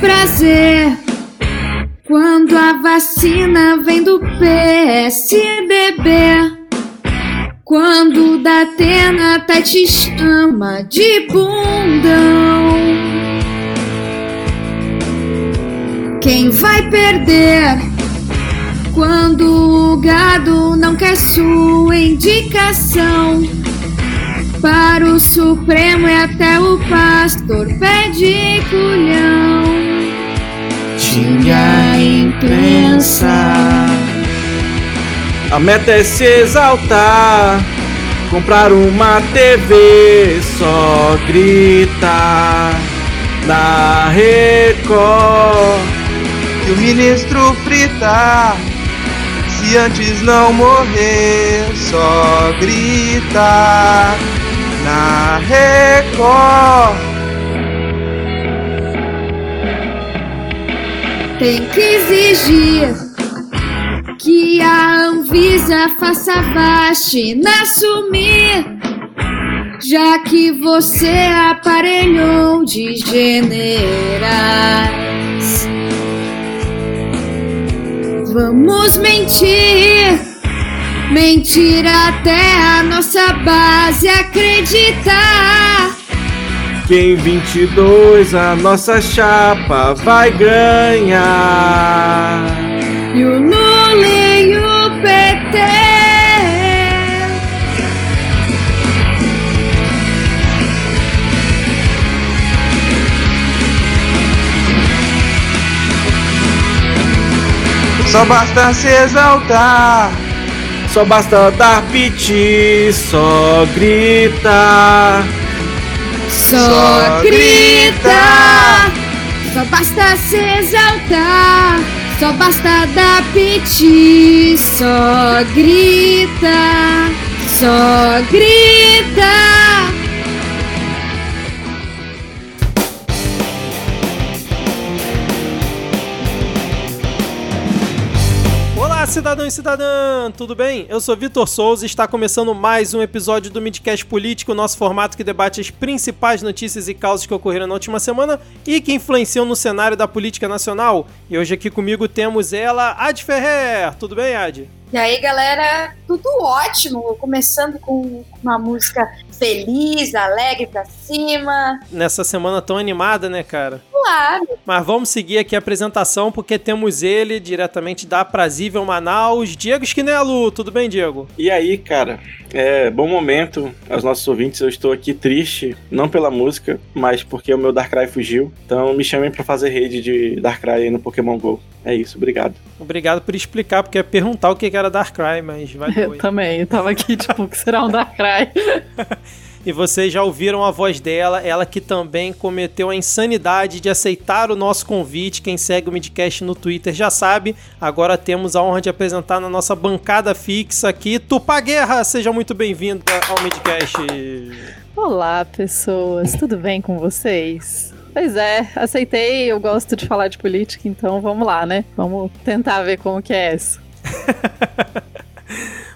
desprazer. Quando a vacina vem do PSDB. Quando o Datena até te chama de bundão. Quem vai perder? Quando o gado não quer sua indicação. Para o Supremo e até o pastor pede culhão. Tinha imprensa. A meta é se exaltar, comprar uma TV, só grita na Record. E o ministro frita, se antes não morrer, só grita na Record. Tem que exigir que a Anvisa faça a vacina assumir, já que você aparelhou de generais. Vamos mentir, mentir até a nossa base acreditar. Que em 22 a nossa chapa vai ganhar. E o Lula e o PT. Só basta se exaltar. Só basta dar piti, só grita. Só, Só grita. Só basta se exaltar. Só basta dar piti. Só grita. Só grita. Cidadão e cidadã, tudo bem? Eu sou Vitor Souza e está começando mais um episódio do Midcast Político, nosso formato que debate as principais notícias e causas que ocorreram na última semana e que influenciam no cenário da política nacional. E hoje aqui comigo temos ela, Ad Ferrer. Tudo bem, Ad? E aí, galera, tudo ótimo. Começando com uma música feliz, alegre pra cima. Nessa semana tão animada, né, cara? Claro. Mas vamos seguir aqui a apresentação porque temos ele diretamente da Aprazível Manaus, Diego Esquinelo. Tudo bem, Diego? E aí, cara, é bom momento aos nossos ouvintes. Eu estou aqui triste, não pela música, mas porque o meu Darkrai fugiu. Então me chamem pra fazer rede de Darkrai aí no Pokémon GO. É isso, obrigado. Obrigado por explicar, porque eu ia perguntar o que era Darkrai, mas vai Eu também, eu tava aqui, tipo, o que será um Darkrai? E vocês já ouviram a voz dela, ela que também cometeu a insanidade de aceitar o nosso convite. Quem segue o Midcast no Twitter já sabe. Agora temos a honra de apresentar na nossa bancada fixa aqui, Tupá Guerra. Seja muito bem-vinda ao Midcast. Olá, pessoas, tudo bem com vocês? Pois é, aceitei, eu gosto de falar de política, então vamos lá, né? Vamos tentar ver como que é isso.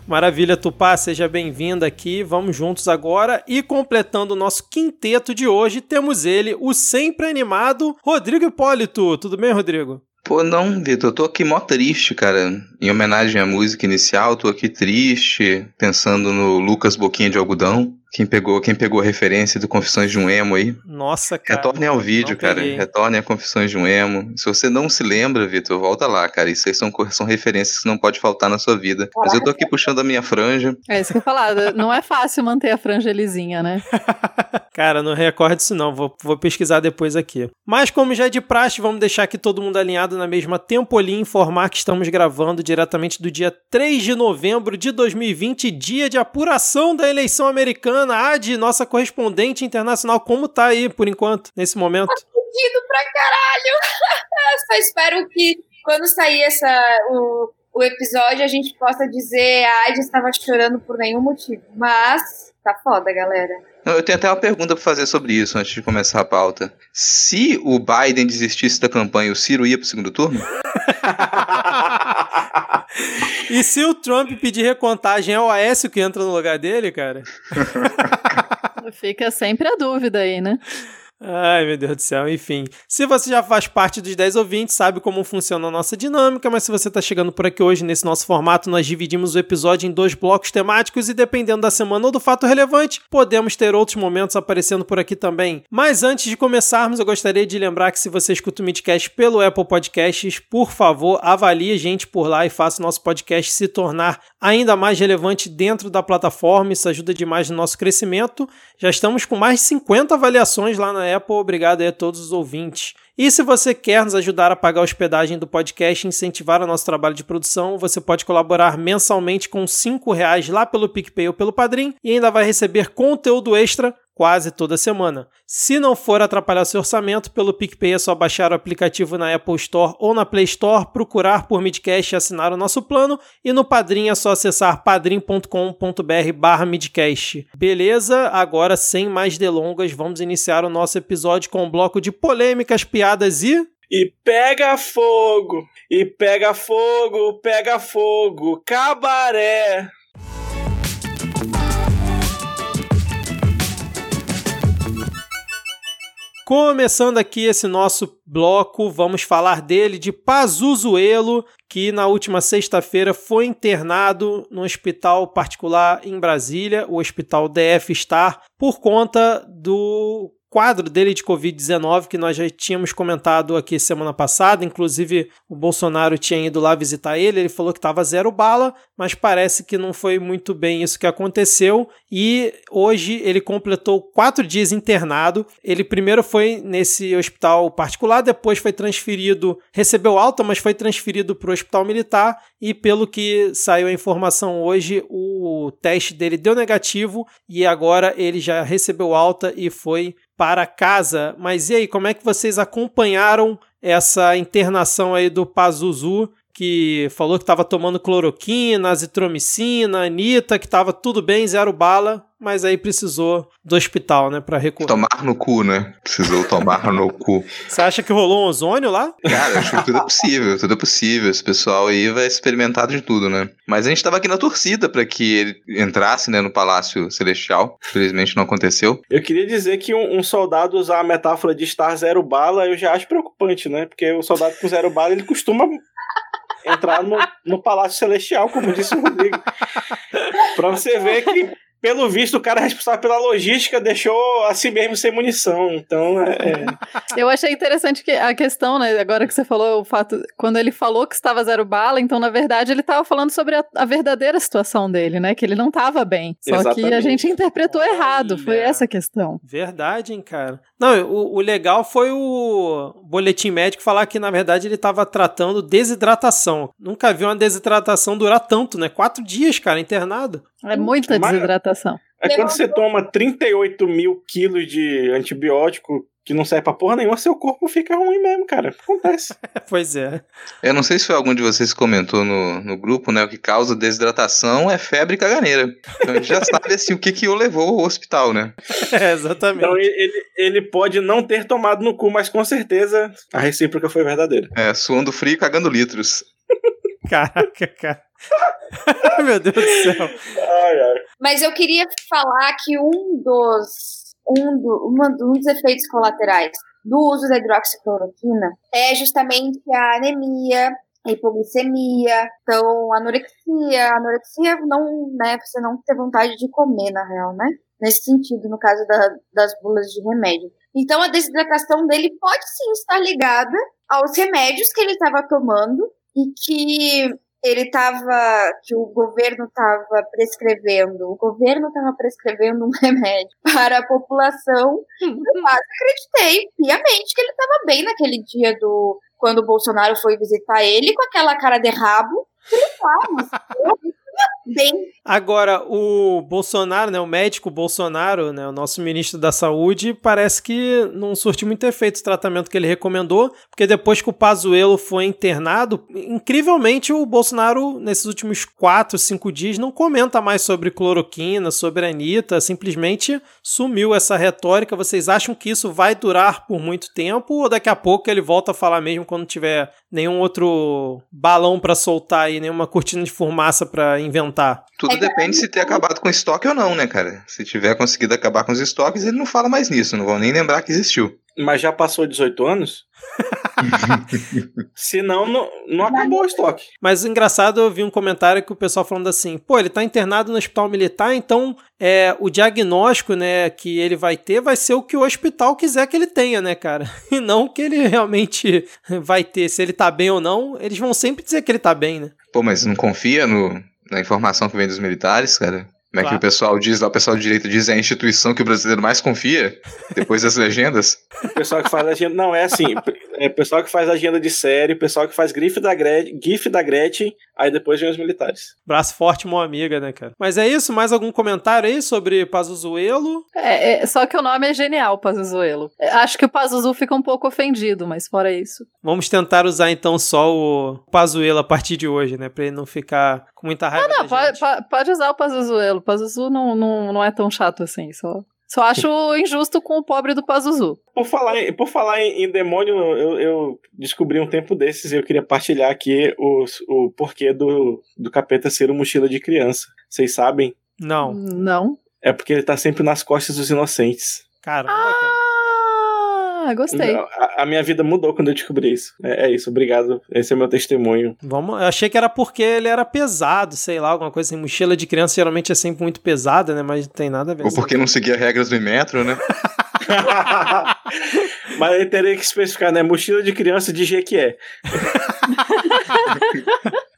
Maravilha, Tupá, seja bem-vinda aqui. Vamos juntos agora. E completando o nosso quinteto de hoje, temos ele, o sempre animado Rodrigo Hipólito. Tudo bem, Rodrigo? Pô, não, Vitor, eu tô aqui mó triste, cara. Em homenagem à música inicial, tô aqui triste, pensando no Lucas Boquinha de Algodão. Quem pegou, quem pegou a referência do Confissões de um Emo aí. Nossa, cara. Retornem ao vídeo, cara. peguei. Retornem a Confissões de um Emo. Se você não se lembra, Vitor, volta lá, cara. Isso aí são, são referências que não pode faltar na sua vida. Mas eu tô aqui puxando a minha franja. É isso que eu ia falar, não é fácil manter a franja lisinha, né? Cara, não recordo isso não, vou, vou pesquisar depois aqui. Mas como já é de praxe, vamos deixar aqui todo mundo alinhado na mesma tempolinha e informar que estamos gravando diretamente do dia 3 de novembro de 2020, dia de apuração da eleição americana. Ad, nossa correspondente internacional, como tá aí por enquanto, nesse momento? Fudido pra caralho. Só espero que quando sair essa, o, o episódio a gente possa dizer a Adi estava chorando por nenhum motivo. Mas tá foda, galera. Eu tenho até uma pergunta pra fazer sobre isso antes de começar a pauta. Se o Biden desistisse da campanha, o Ciro ia pro segundo turno? e se o Trump pedir recontagem, é o Aécio que entra no lugar dele, cara? Fica sempre a dúvida aí, né? Ai, meu Deus do céu, enfim. Se você já faz parte dos 10 ouvintes, sabe como funciona a nossa dinâmica, mas se você está chegando por aqui hoje nesse nosso formato, nós dividimos o episódio em dois blocos temáticos e dependendo da semana ou do fato relevante, podemos ter outros momentos aparecendo por aqui também. Mas antes de começarmos, eu gostaria de lembrar que se você escuta o Midcast pelo Apple Podcasts, por favor, avalie a gente por lá e faça o nosso podcast se tornar ainda mais relevante dentro da plataforma. Isso ajuda demais no nosso crescimento. Já estamos com mais de 50 avaliações lá na Apple. Obrigado aí a todos os ouvintes. E se você quer nos ajudar a pagar a hospedagem do podcast e incentivar o nosso trabalho de produção, você pode colaborar mensalmente com R$ reais lá pelo PicPay ou pelo Padrim e ainda vai receber conteúdo extra quase toda semana. Se não for atrapalhar seu orçamento, pelo PicPay é só baixar o aplicativo na Apple Store ou na Play Store, procurar por Midcast e assinar o nosso plano, e no Padrim é só acessar padrim.com.br barra Midcast. Beleza? Agora, sem mais delongas, vamos iniciar o nosso episódio com um bloco de polêmicas, piadas e... E pega fogo, e pega fogo, pega fogo, cabaré. Começando aqui esse nosso bloco, vamos falar dele de Pazuzuelo, que na última sexta-feira foi internado no hospital particular em Brasília, o Hospital DF Star, por conta do quadro dele de Covid-19 que nós já tínhamos comentado aqui semana passada. Inclusive, o Bolsonaro tinha ido lá visitar ele. Ele falou que estava zero bala, mas parece que não foi muito bem isso que aconteceu. E hoje ele completou quatro dias internado. Ele primeiro foi nesse hospital particular, depois foi transferido, recebeu alta, mas foi transferido para o hospital militar. E pelo que saiu a informação hoje, o teste dele deu negativo e agora ele já recebeu alta e foi para casa. Mas e aí, como é que vocês acompanharam essa internação aí do Pazuzu, que falou que estava tomando cloroquina, azitromicina, anita, que estava tudo bem, zero bala, mas aí precisou do hospital, né, para recuperar. Tomar no cu, né? Precisou tomar no cu. Você acha que rolou um ozônio lá? Cara, acho que tudo é possível, tudo é possível. Esse pessoal aí vai experimentar de tudo, né? Mas a gente tava aqui na torcida para que ele entrasse, né, no Palácio Celestial. Infelizmente não aconteceu. Eu queria dizer que um, um soldado usar a metáfora de estar zero bala, eu já acho preocupante, né? Porque o soldado com zero bala, ele costuma entrar no, no Palácio Celestial, como disse o Rodrigo. pra você ver que pelo visto, o cara responsável pela logística deixou a si mesmo sem munição. Então, é. Eu achei interessante que a questão, né? Agora que você falou o fato. Quando ele falou que estava zero bala, então, na verdade, ele estava falando sobre a, a, verdadeira situação dele, né? Que ele não estava bem. Só Exatamente. que a gente interpretou Olha. errado. Foi essa a questão. Verdade, hein, cara. Não, o, o legal foi o boletim médico falar que, na verdade, ele estava tratando desidratação. Nunca vi uma desidratação durar tanto, né? Quatro dias, cara, internado. É muita desidratação. É quando você toma 38 mil quilos de antibiótico que não serve pra porra nenhuma, seu corpo fica ruim mesmo, cara. Acontece. pois é. Eu não sei se foi algum de vocês que comentou no, no grupo, né? O que causa desidratação é febre e caganeira. Então a gente já sabe assim o que, que o levou ao hospital, né? É, exatamente. Então ele, ele pode não ter tomado no cu, mas com certeza a recíproca foi verdadeira. É, suando frio e cagando litros. Caraca, cara. Meu Deus do céu. Ai, ai. Mas eu queria falar que um dos, um, do, uma, um dos efeitos colaterais do uso da hidroxicloroquina é justamente a anemia, a hipoglicemia, então anorexia, anorexia não, né, você não ter vontade de comer na real, né? Nesse sentido, no caso da, das bulas de remédio. Então a desidratação dele pode sim estar ligada aos remédios que ele estava tomando e que ele estava, que o governo estava prescrevendo, o governo estava prescrevendo um remédio para a população. Eu quase acreditei piamente que ele estava bem naquele dia do quando o Bolsonaro foi visitar ele com aquela cara de rabo. Ele estava, bem. Agora, o Bolsonaro, né, o médico Bolsonaro, né, o nosso ministro da Saúde, parece que não surtiu muito efeito o tratamento que ele recomendou, porque depois que o Pazuello foi internado, incrivelmente o Bolsonaro, nesses últimos quatro, cinco dias, não comenta mais sobre cloroquina, sobre a Anitta, simplesmente sumiu essa retórica. Vocês acham que isso vai durar por muito tempo ou daqui a pouco ele volta a falar mesmo quando tiver nenhum outro balão para soltar aí, nenhuma cortina de fumaça para inventar? Tudo depende se ter acabado com estoque ou não, né, cara? Se tiver conseguido acabar com os estoques, ele não fala mais nisso, não vão nem lembrar que existiu. Mas já passou 18 anos? Senão, não, não acabou o estoque. Mas engraçado, eu vi um comentário que o pessoal falando assim: pô, ele tá internado no hospital militar, então é, o diagnóstico né, que ele vai ter vai ser o que o hospital quiser que ele tenha, né, cara? E não o que ele realmente vai ter. Se ele tá bem ou não, eles vão sempre dizer que ele tá bem, né? Pô, mas não confia no, na informação que vem dos militares, cara? Como é claro. que o pessoal diz lá, o pessoal de direito diz é a instituição que o brasileiro mais confia, depois das legendas? O pessoal que faz agenda. Não, é assim. É o pessoal que faz agenda de série, o pessoal que faz GIF da, Gretchen, GIF da Gretchen, aí depois vem os militares. Braço forte, mão amiga, né, cara? Mas é isso, mais algum comentário aí sobre Pazuzuelo? É, é, só que o nome é genial, Pazuzuelo. É, acho que o Pazuzu fica um pouco ofendido, mas fora isso. Vamos tentar usar então só o Pazuelo a partir de hoje, né? Pra ele não ficar com muita raiva. Não, não, pode, pode, usar o Pazuzuelo. O Pazuzu não, não, não é tão chato assim, só. Só acho injusto com o pobre do Pazuzu. Por falar em, por falar em, em demônio, eu, eu, descobri um tempo desses e eu queria partilhar aqui o, o porquê do, do capeta ser uma mochila de criança. Vocês sabem? Não. Não. É porque ele tá sempre nas costas dos inocentes. Caramba, ah! cara. Ah, gostei. A, a, minha vida mudou quando eu descobri isso. É, é, isso, obrigado. Esse é meu testemunho. Vamos, eu achei que era porque ele era pesado, sei lá, alguma coisa assim. Mochila de criança geralmente é sempre muito pesada, né? Mas não tem nada a ver. Ou porque não seguia regras do metro, né? Mas aí teria que especificar, né? Mochila de criança de Jequié.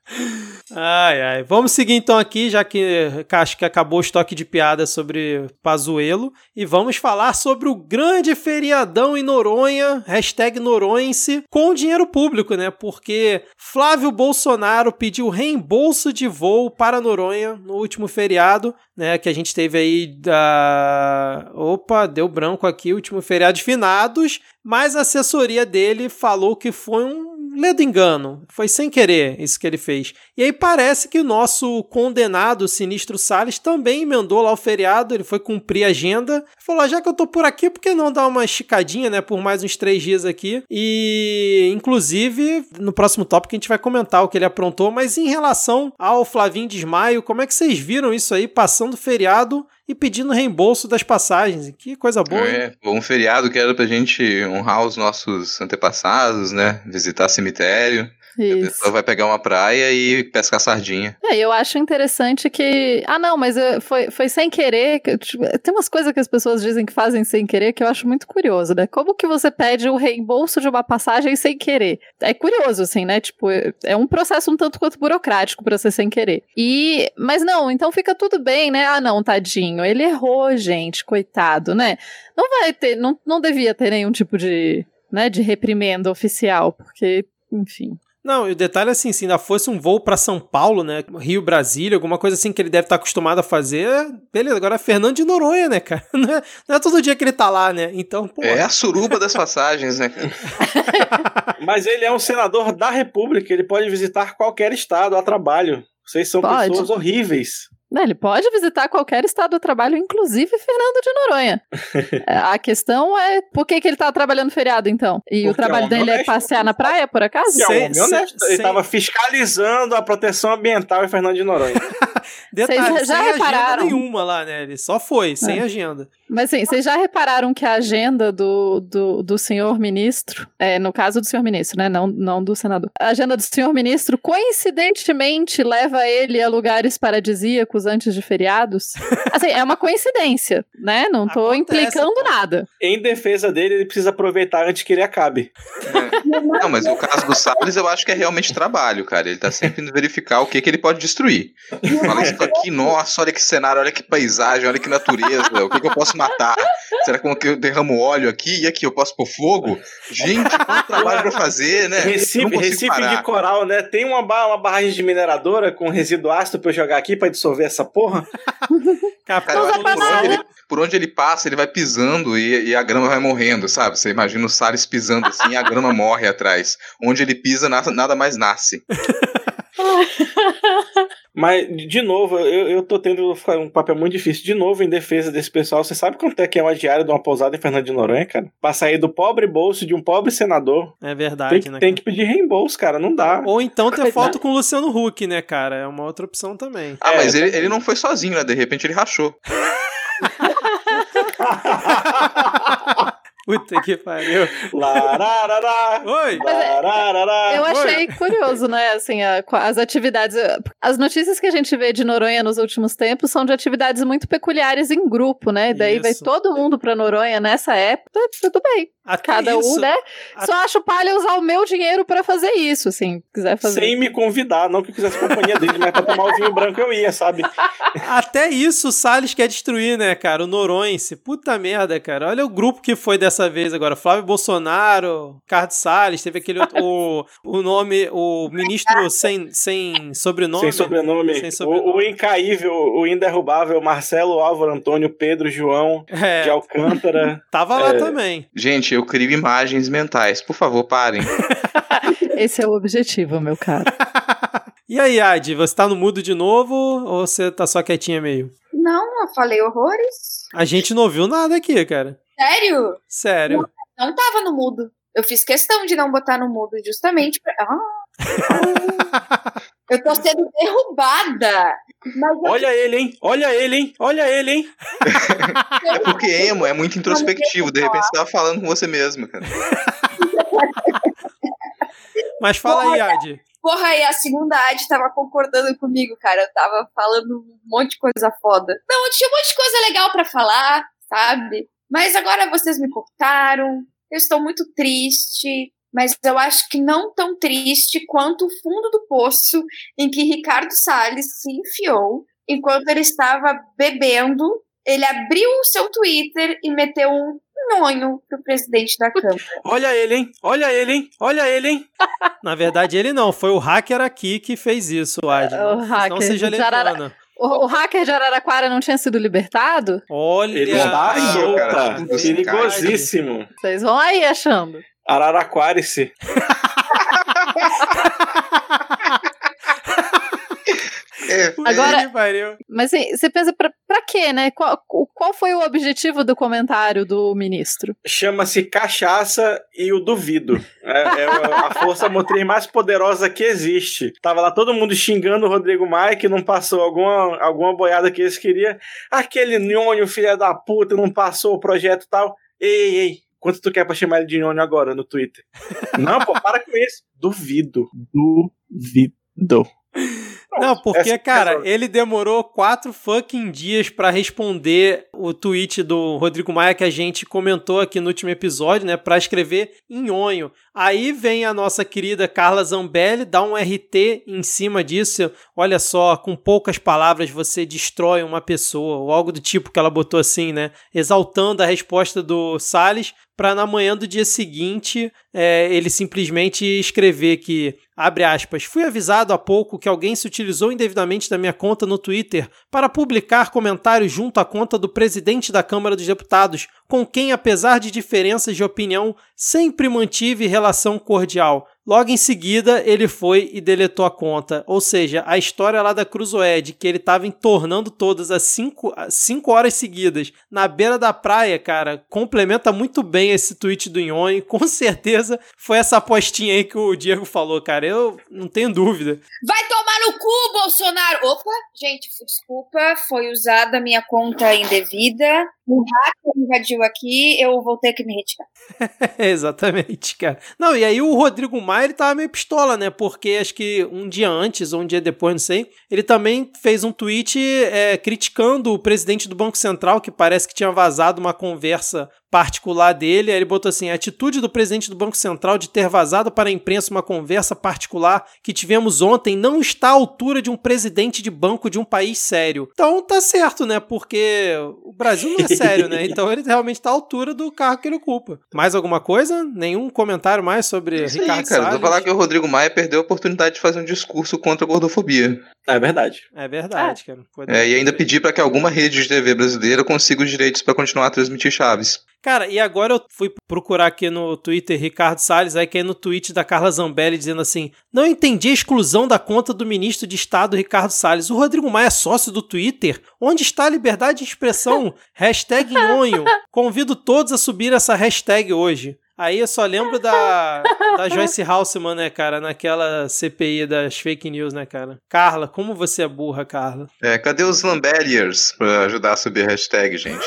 Ai, ai. Vamos seguir então aqui, já que acho que acabou o estoque de piadas sobre Pazuelo. E vamos falar sobre o grande feriadão em Noronha, hashtag Noronhense, com dinheiro público, né? Porque Flávio Bolsonaro pediu reembolso de voo para Noronha no último feriado, né? Que a gente teve aí da. Opa, deu branco aqui, último feriado de finados. Mas a assessoria dele falou que foi um ledo engano, foi sem querer isso que ele fez. E aí parece que o nosso condenado Sinistro Salles também emendou lá o feriado, ele foi cumprir a agenda, falou: ah, já que eu tô por aqui, por que não dar uma esticadinha, né, por mais uns três dias aqui? E, inclusive, no próximo tópico a gente vai comentar o que ele aprontou, mas em relação ao Flavinho Desmaio, como é que vocês viram isso aí, passando feriado e pedindo reembolso das passagens. Que coisa boa. É, um feriado que era pra gente honrar os nossos antepassados, né? Visitar cemitério. Isso. A pessoa vai pegar uma praia e pescar sardinha. É, eu acho interessante que. Ah, não, mas eh, foi, foi sem querer. Tipo, tem umas coisas que as pessoas dizem que fazem sem querer que eu acho muito curioso, né? Como que você pede o reembolso de uma passagem sem querer? É curioso, assim, né? Tipo, é um processo um tanto quanto burocrático pra ser sem querer. E. Mas não, então fica tudo bem, né? Ah, não, tadinho. Ele errou, gente, coitado, né? Não vai ter. Não, não devia ter nenhum tipo de. Né, de reprimenda oficial, porque, enfim. Não, e o detalhe é assim, se ainda fosse um voo para São Paulo, né? Rio, Brasília, alguma coisa assim que ele deve estar acostumado a fazer, beleza. Agora é Fernando de Noronha, né, cara? Não é, não é todo dia que ele tá lá, né? Então, pô. É a suruba das passagens, né, Mas ele é um senador da República, ele pode visitar qualquer estado a trabalho. Vocês são pode. pessoas horríveis. Ele pode visitar qualquer estado do trabalho, inclusive Fernando de Noronha. É, a questão é por que, que ele tá trabalhando feriado, então? E Porque o trabalho é dele é passear na praia, por acaso? É um honesto. Ele estava fiscalizando a proteção ambiental em Fernando de Noronha. Detalhe, Vocês já sem repararam? nenhuma lá, né? Ele só foi, sem é. agenda. Mas sim, vocês já repararam que a agenda do, do, do senhor ministro, é, no caso do senhor ministro, né? Não, não do senador. A agenda do senhor ministro, coincidentemente, leva ele a lugares paradisíacos antes de feriados. Assim, é uma coincidência, né? Não tô Acontece, implicando pô. nada. Em defesa dele, ele precisa aproveitar antes que ele acabe. É. Não, mas o caso do Salles eu acho que é realmente trabalho, cara. Ele tá sempre indo verificar o que, que ele pode destruir. Fala isso aqui, nossa, olha que cenário, olha que paisagem, olha que natureza, o que, que eu posso matar? Será que eu derramo óleo aqui? E aqui eu posso pôr fogo? Gente, quanto trabalho pra fazer, né? Recife, Recife de coral, né? Tem uma, uma barragem de mineradora com resíduo ácido pra eu jogar aqui pra dissolver essa porra? Cara, por, onde ele, por onde ele passa, ele vai pisando e, e, a grama vai morrendo, sabe? Você imagina o Salles pisando assim e a grama morre atrás. Onde ele pisa, nada, nada mais nasce. Mas, de novo, eu, eu tô tendo um papel muito difícil. De novo, em defesa desse pessoal, você sabe quanto é que é uma diária de uma pousada em Fernando de Noronha, cara? Pra sair do pobre bolso de um pobre senador. É verdade, tem, né? Tem que pedir reembolso, cara, não dá. Ou então ter foto com o Luciano Huck, né, cara? É uma outra opção também. Ah, É, mas ele, ele não foi sozinho, né? De repente ele rachou. Puta que pariu. Lararará, Oi! lararará. Eu achei curioso, né? Assim, a- as atividades. As notícias que a gente vê de Noronha nos últimos tempos são de atividades muito peculiares em grupo, né? E daí vai Isso. todo mundo pra Noronha nessa época, tudo bem. Até Cada isso, um, né? a- Só acho palha usar o meu dinheiro pra fazer isso, assim, quiser fazer. Sem me convidar, não que eu quisesse companhia dele, mas pra tomar o vinho branco eu ia, sabe? Até isso o Salles quer destruir, né, cara? O Noronhense. Puta merda, cara. Olha o grupo que foi dessa vez agora. Flávio Bolsonaro, Ricardo Salles, teve aquele outro, o, o nome, o ministro sem, sem sobrenome. Sem sobrenome. Sem sobrenome. O, o incaível, o inderrubável Marcelo Álvaro Antônio Pedro João É, de Alcântara. tava lá É. também. Gente, eu crio imagens mentais. Por favor, parem. Esse é o objetivo, meu caro. E aí, Adi, você tá no mudo de novo ou você tá só quietinha meio? Não, eu falei horrores. A gente não ouviu nada aqui, cara. Sério? Sério. Não tava no mudo. Eu fiz questão de não botar no mudo, justamente pra. Ah! eu tô sendo derrubada. Mas eu Olha ele, hein? Olha ele, hein? Olha ele, hein? É porque emo é muito introspectivo. De repente você tava falando com você mesmo, cara. Mas fala aí, Adi. Porra, aí a segunda ad tava concordando comigo, cara. Eu tava falando um monte de coisa foda. Não, tinha um monte de coisa legal pra falar, sabe? Mas agora vocês me cortaram. Eu estou muito triste. Mas eu acho que não tão triste quanto o fundo do poço em que Ricardo Salles se enfiou enquanto ele estava bebendo. Ele abriu o seu Twitter e meteu um nhonho pro presidente da Câmara. Olha ele, hein? Olha ele, hein? Olha ele, hein? Na verdade, ele não. Foi o hacker aqui que fez isso, Adi. O Não hacker seja de Arara- levana. O, o hacker de Araraquara não tinha sido libertado? Olha. Ele está Aí, solta. Perigosíssimo. Vocês vão aí achando. Araraquara-se. É, Agora-. Mas assim, você pensa, pra, pra quê, né? Qual, qual foi o objetivo do comentário do ministro? Chama-se cachaça e o duvido. É, é a força motriz mais poderosa que existe. Tava lá todo mundo xingando o Rodrigo Maia que não passou alguma, alguma boiada que eles queriam. Aquele nhonho, filha da puta, não passou o projeto e tal. Ei, ei, ei. Quanto tu quer pra chamar ele de nhonho agora no Twitter? não, pô, para com isso. Duvido. Duvido. Não, porque, essa- cara, essa- ele demorou quatro fucking dias pra responder o tweet do Rodrigo Maia que a gente comentou aqui no último episódio, né? Pra escrever nhonho. Aí vem a nossa querida Carla Zambelli, dá um RT em cima disso. Olha só, com poucas palavras você destrói uma pessoa, ou algo do tipo que ela botou assim, né? Exaltando a resposta do Salles, para na manhã do dia seguinte é, ele simplesmente escrever que, abre aspas, fui avisado há pouco que alguém se utilizou indevidamente da minha conta no Twitter para publicar comentários junto à conta do presidente da Câmara dos Deputados, com quem, apesar de diferenças de opinião, sempre mantive relação cordial. Logo em seguida, ele foi e deletou a conta. Ou seja, a história lá da Cruzoé, de que ele estava entornando todas as 5 cinco horas seguidas na beira da praia, cara, complementa muito bem esse tweet do Nhonho. Com certeza foi essa apostinha aí que o Diego falou, cara. Eu não tenho dúvida. Vai tomar no cu, Bolsonaro! Opa, gente, desculpa, foi usada a minha conta indevida. Um hacker invadiu aqui, eu vou ter que me retirar. Exatamente, cara. Não, e aí o Rodrigo Maia, ele tava meio pistola, né? Porque acho que um dia antes, ou um dia depois, não sei, ele também fez um tweet é, criticando o presidente do Banco Central, que parece que tinha vazado uma conversa particular dele. Aí ele botou assim: a atitude do presidente do Banco Central de ter vazado para a imprensa uma conversa particular que tivemos ontem não está à altura de um presidente de banco de um país sério. Então tá certo, né? Porque o Brasil não é sério, né? Então ele realmente está à altura do cargo que ele ocupa. Mais alguma coisa? Nenhum comentário mais sobre Isso Ricardo aí, cara. Salles? Vou falar que o Rodrigo Maia perdeu a oportunidade de fazer um discurso contra a gordofobia. É verdade. É verdade, cara. Foi- É, e ainda pedir para que alguma rede de TV brasileira consiga os direitos para continuar a transmitir Chaves. Cara, e agora eu fui procurar aqui no Twitter Ricardo Salles, aí que é no tweet da Carla Zambelli dizendo assim: Não entendi a exclusão da conta do ministro de Estado Ricardo Salles. O Rodrigo Maia é sócio do Twitter? Onde está a liberdade de expressão? hashtag nhonho. Convido todos a subir essa hashtag hoje. Aí eu só lembro da, da Joyce Halseman, né, cara, naquela CPI das fake news, né, cara? Carla, como você é burra, Carla? É, cadê os Zambelliers pra ajudar a subir a hashtag, gente?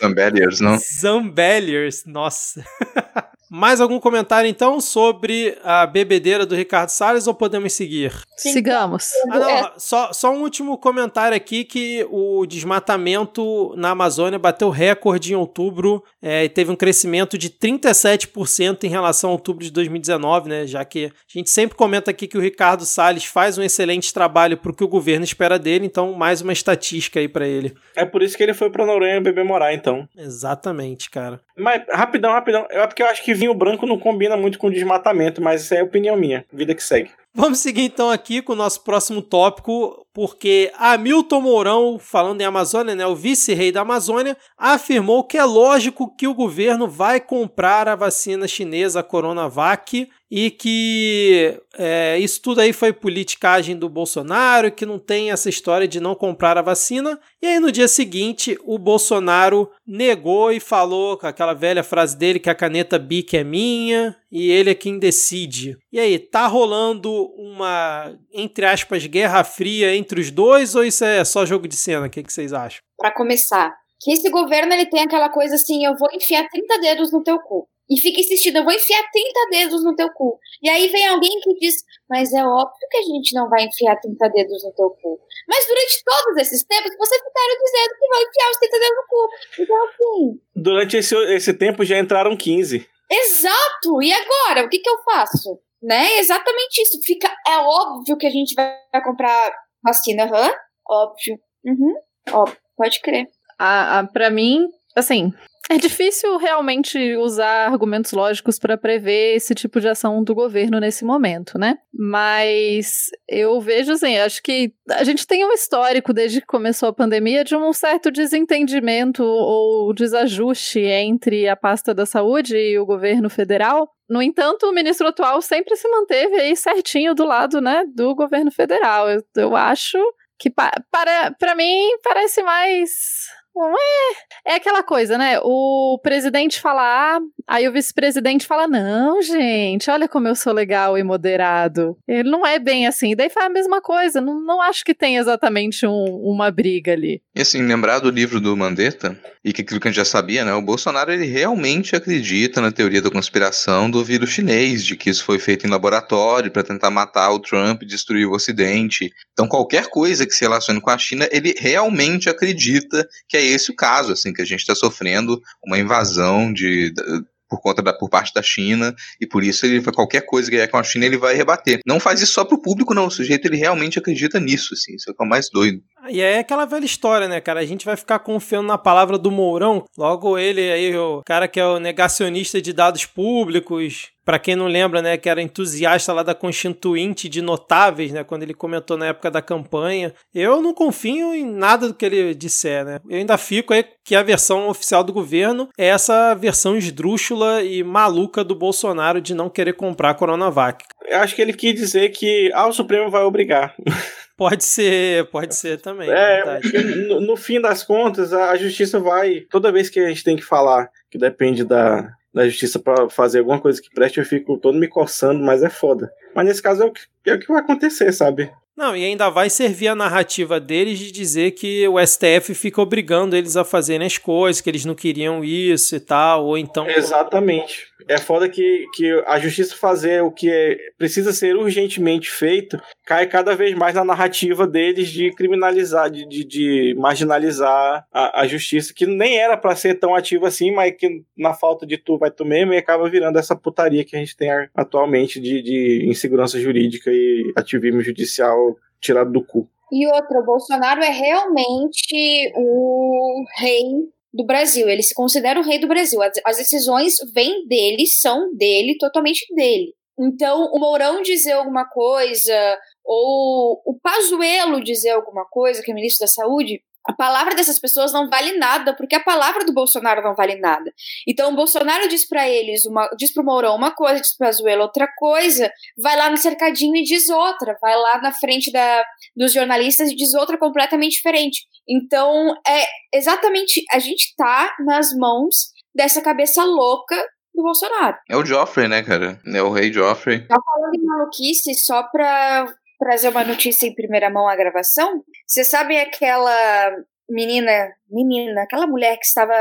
Zambelliers, não? Zambelliers, nossa. Mais algum comentário então sobre a bebedeira do Ricardo Salles ou podemos seguir? Sigamos. Ah, não, só, só um último comentário aqui que o desmatamento na Amazônia bateu recorde em outubro é, e teve um crescimento de 37% em relação a outubro de 2019, né? Já que a gente sempre comenta aqui que o Ricardo Salles faz um excelente trabalho para o que o governo espera dele, então mais uma estatística aí para ele. É por isso que ele foi para Noronha beber morar, então. Exatamente, cara. Mas rapidão, rapidão. É porque eu acho que vinho branco não combina muito com desmatamento, mas isso é opinião minha. Vida que segue. Vamos seguir então aqui com o nosso próximo tópico, porque Hamilton Mourão, falando em Amazônia, né, o vice-rei da Amazônia, afirmou que é lógico que o governo vai comprar a vacina chinesa Coronavac e que é, isso tudo aí foi politicagem do Bolsonaro, que não tem essa história de não comprar a vacina. E aí no dia seguinte o Bolsonaro negou e falou com aquela velha frase dele que a caneta Bic é minha e ele é quem decide. E aí, tá rolando uma, entre aspas, guerra fria entre os dois ou isso é só jogo de cena? O que, que vocês acham? Para começar, que esse governo ele tem aquela coisa assim, eu vou enfiar 30 dedos no teu cu e fica insistindo, eu vou enfiar 30 dedos no teu cu. E aí vem alguém que diz, mas é óbvio que a gente não vai enfiar 30 dedos no teu cu. Mas durante todos esses tempos, vocês ficaram dizendo que vai enfiar os 30 dedos no cu. Então, assim. Durante esse, esse tempo já entraram 15. Exato! E agora? O que, que eu faço? Né? Exatamente isso. Fica. É óbvio que a gente vai comprar vacina, aham. Uhum. Óbvio. Uhum. Óbvio. Pode crer. A, a, pra mim, assim, é difícil realmente usar argumentos lógicos para prever esse tipo de ação do governo nesse momento, né? Mas eu vejo assim, acho que a gente tem um histórico desde que começou a pandemia de um certo desentendimento ou desajuste entre a pasta da saúde e o governo federal. No entanto, o ministro atual sempre se manteve aí certinho do lado, né, do governo federal. Eu, eu acho que pa para, para mim parece mais é, é aquela coisa, né? O presidente fala A, aí o vice-presidente fala: não, gente, olha como eu sou legal e moderado. Ele não é bem assim. Daí faz a mesma coisa. Não, não acho que tem exatamente um, uma briga ali. E assim, lembrar do livro do Mandetta, e que aquilo que a gente já sabia, né? O Bolsonaro ele realmente acredita na teoria da conspiração do vírus chinês, de que isso foi feito em laboratório para tentar matar o Trump e destruir o Ocidente. Então, qualquer coisa que se relacione com a China, ele realmente acredita que é esse o caso, assim, que a gente está sofrendo uma invasão de, por conta da, por parte da China, e por isso ele qualquer coisa que é com a China ele vai rebater. Não faz isso só pro público, não. O sujeito ele realmente acredita nisso, assim. Isso é o é mais doido. E é aquela velha história, né, cara? A gente vai ficar confiando na palavra do Mourão. Logo ele aí, o cara que é o negacionista de dados públicos, para quem não lembra, né, que era entusiasta lá da Constituinte de Notáveis, né, quando ele comentou na época da campanha. Eu não confio em nada do que ele disser, né? Eu ainda fico aí que a versão oficial do governo é essa versão esdrúxula e maluca do Bolsonaro de não querer comprar a Coronavac. Eu acho que ele quis dizer que ah, o Supremo vai obrigar. Pode ser, pode ser também. É, no, no, fim das contas, a justiça vai. Toda vez que a gente tem que falar que depende da, da justiça para fazer alguma coisa que preste, eu fico todo me coçando, mas é foda. Mas nesse caso é o que, é o que vai acontecer, sabe? Não, e ainda vai servir a narrativa deles de dizer que o STF fica obrigando eles a fazerem as coisas, que eles não queriam isso e tal, ou então. Exatamente. É foda que, que a justiça fazer o que é, precisa ser urgentemente feito cai cada vez mais na narrativa deles de criminalizar, de, de, de marginalizar a, a, justiça, que nem era para ser tão ativa assim, mas que na falta de tu vai tu mesmo e acaba virando essa putaria que a gente tem atualmente de, de insegurança jurídica e ativismo judicial tirado do cu. E outra, o Bolsonaro é realmente o rei do Brasil. Ele se considera o rei do Brasil. As, as decisões vêm dele, são dele, totalmente dele. Então, o Mourão dizer alguma coisa, ou o Pazuello dizer alguma coisa, que é ministro da Saúde, a palavra dessas pessoas não vale nada, porque a palavra do Bolsonaro não vale nada. Então o Bolsonaro diz para eles, uma, diz pro Mourão uma coisa, diz pra Azuela outra coisa, vai lá no cercadinho e diz outra, vai lá na frente da, dos jornalistas e diz outra completamente diferente. Então é exatamente, a gente tá nas mãos dessa cabeça louca do Bolsonaro. É o Joffrey, né, cara? É o rei Joffrey. Tá falando em maluquice só pra trazer uma notícia em primeira mão à gravação. Vocês sabem aquela menina, menina, aquela mulher que estava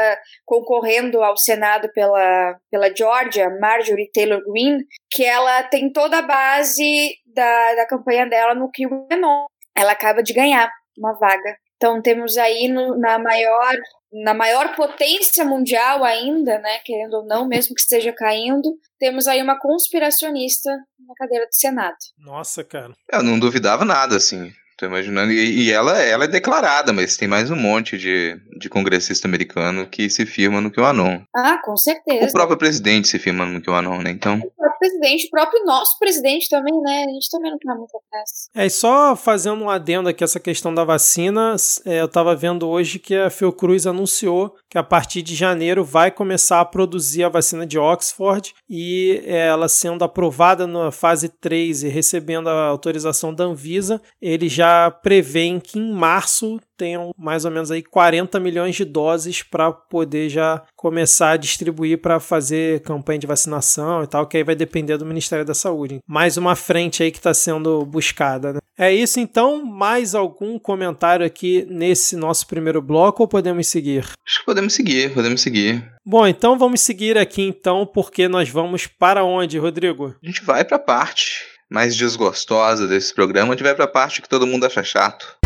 concorrendo ao Senado pela, pela Georgia, Marjorie Taylor Greene, que ela tem toda a base da, da campanha dela no QAnon. Ela acaba de ganhar uma vaga. Então temos aí no, na maior na maior potência mundial ainda, né, querendo ou não, mesmo que esteja caindo, temos aí uma conspiracionista na cadeira do Senado. Nossa, cara. Eu não duvidava nada, assim. Tô imaginando. E, e, ela, ela é declarada, mas tem mais um monte de, de congressista americano que se firma no QAnon. Ah, com certeza. O próprio presidente se firma no QAnon, né? Então. O próprio presidente, o próprio nosso presidente também, né? A gente também não tá muito atrás. É, e só fazendo um adendo aqui, essa questão da vacina, é, eu tava vendo hoje que a Fiocruz anunciou que a partir de janeiro vai começar a produzir a vacina de Oxford e ela sendo aprovada na fase 3 e recebendo a autorização da Anvisa, ele já já prevêem que em março tenham mais ou menos aí 40 milhões de doses para poder já começar a distribuir para fazer campanha de vacinação e tal, que aí vai depender do Ministério da Saúde. Mais uma frente aí que está sendo buscada. Né? É isso então. Mais algum comentário aqui nesse nosso primeiro bloco ou podemos seguir? Acho que podemos seguir, podemos seguir. Bom, então vamos seguir aqui então, porque nós vamos para onde, Rodrigo? A gente vai para a parte mais desgostosa desse programa, vai para a parte que todo mundo acha chato.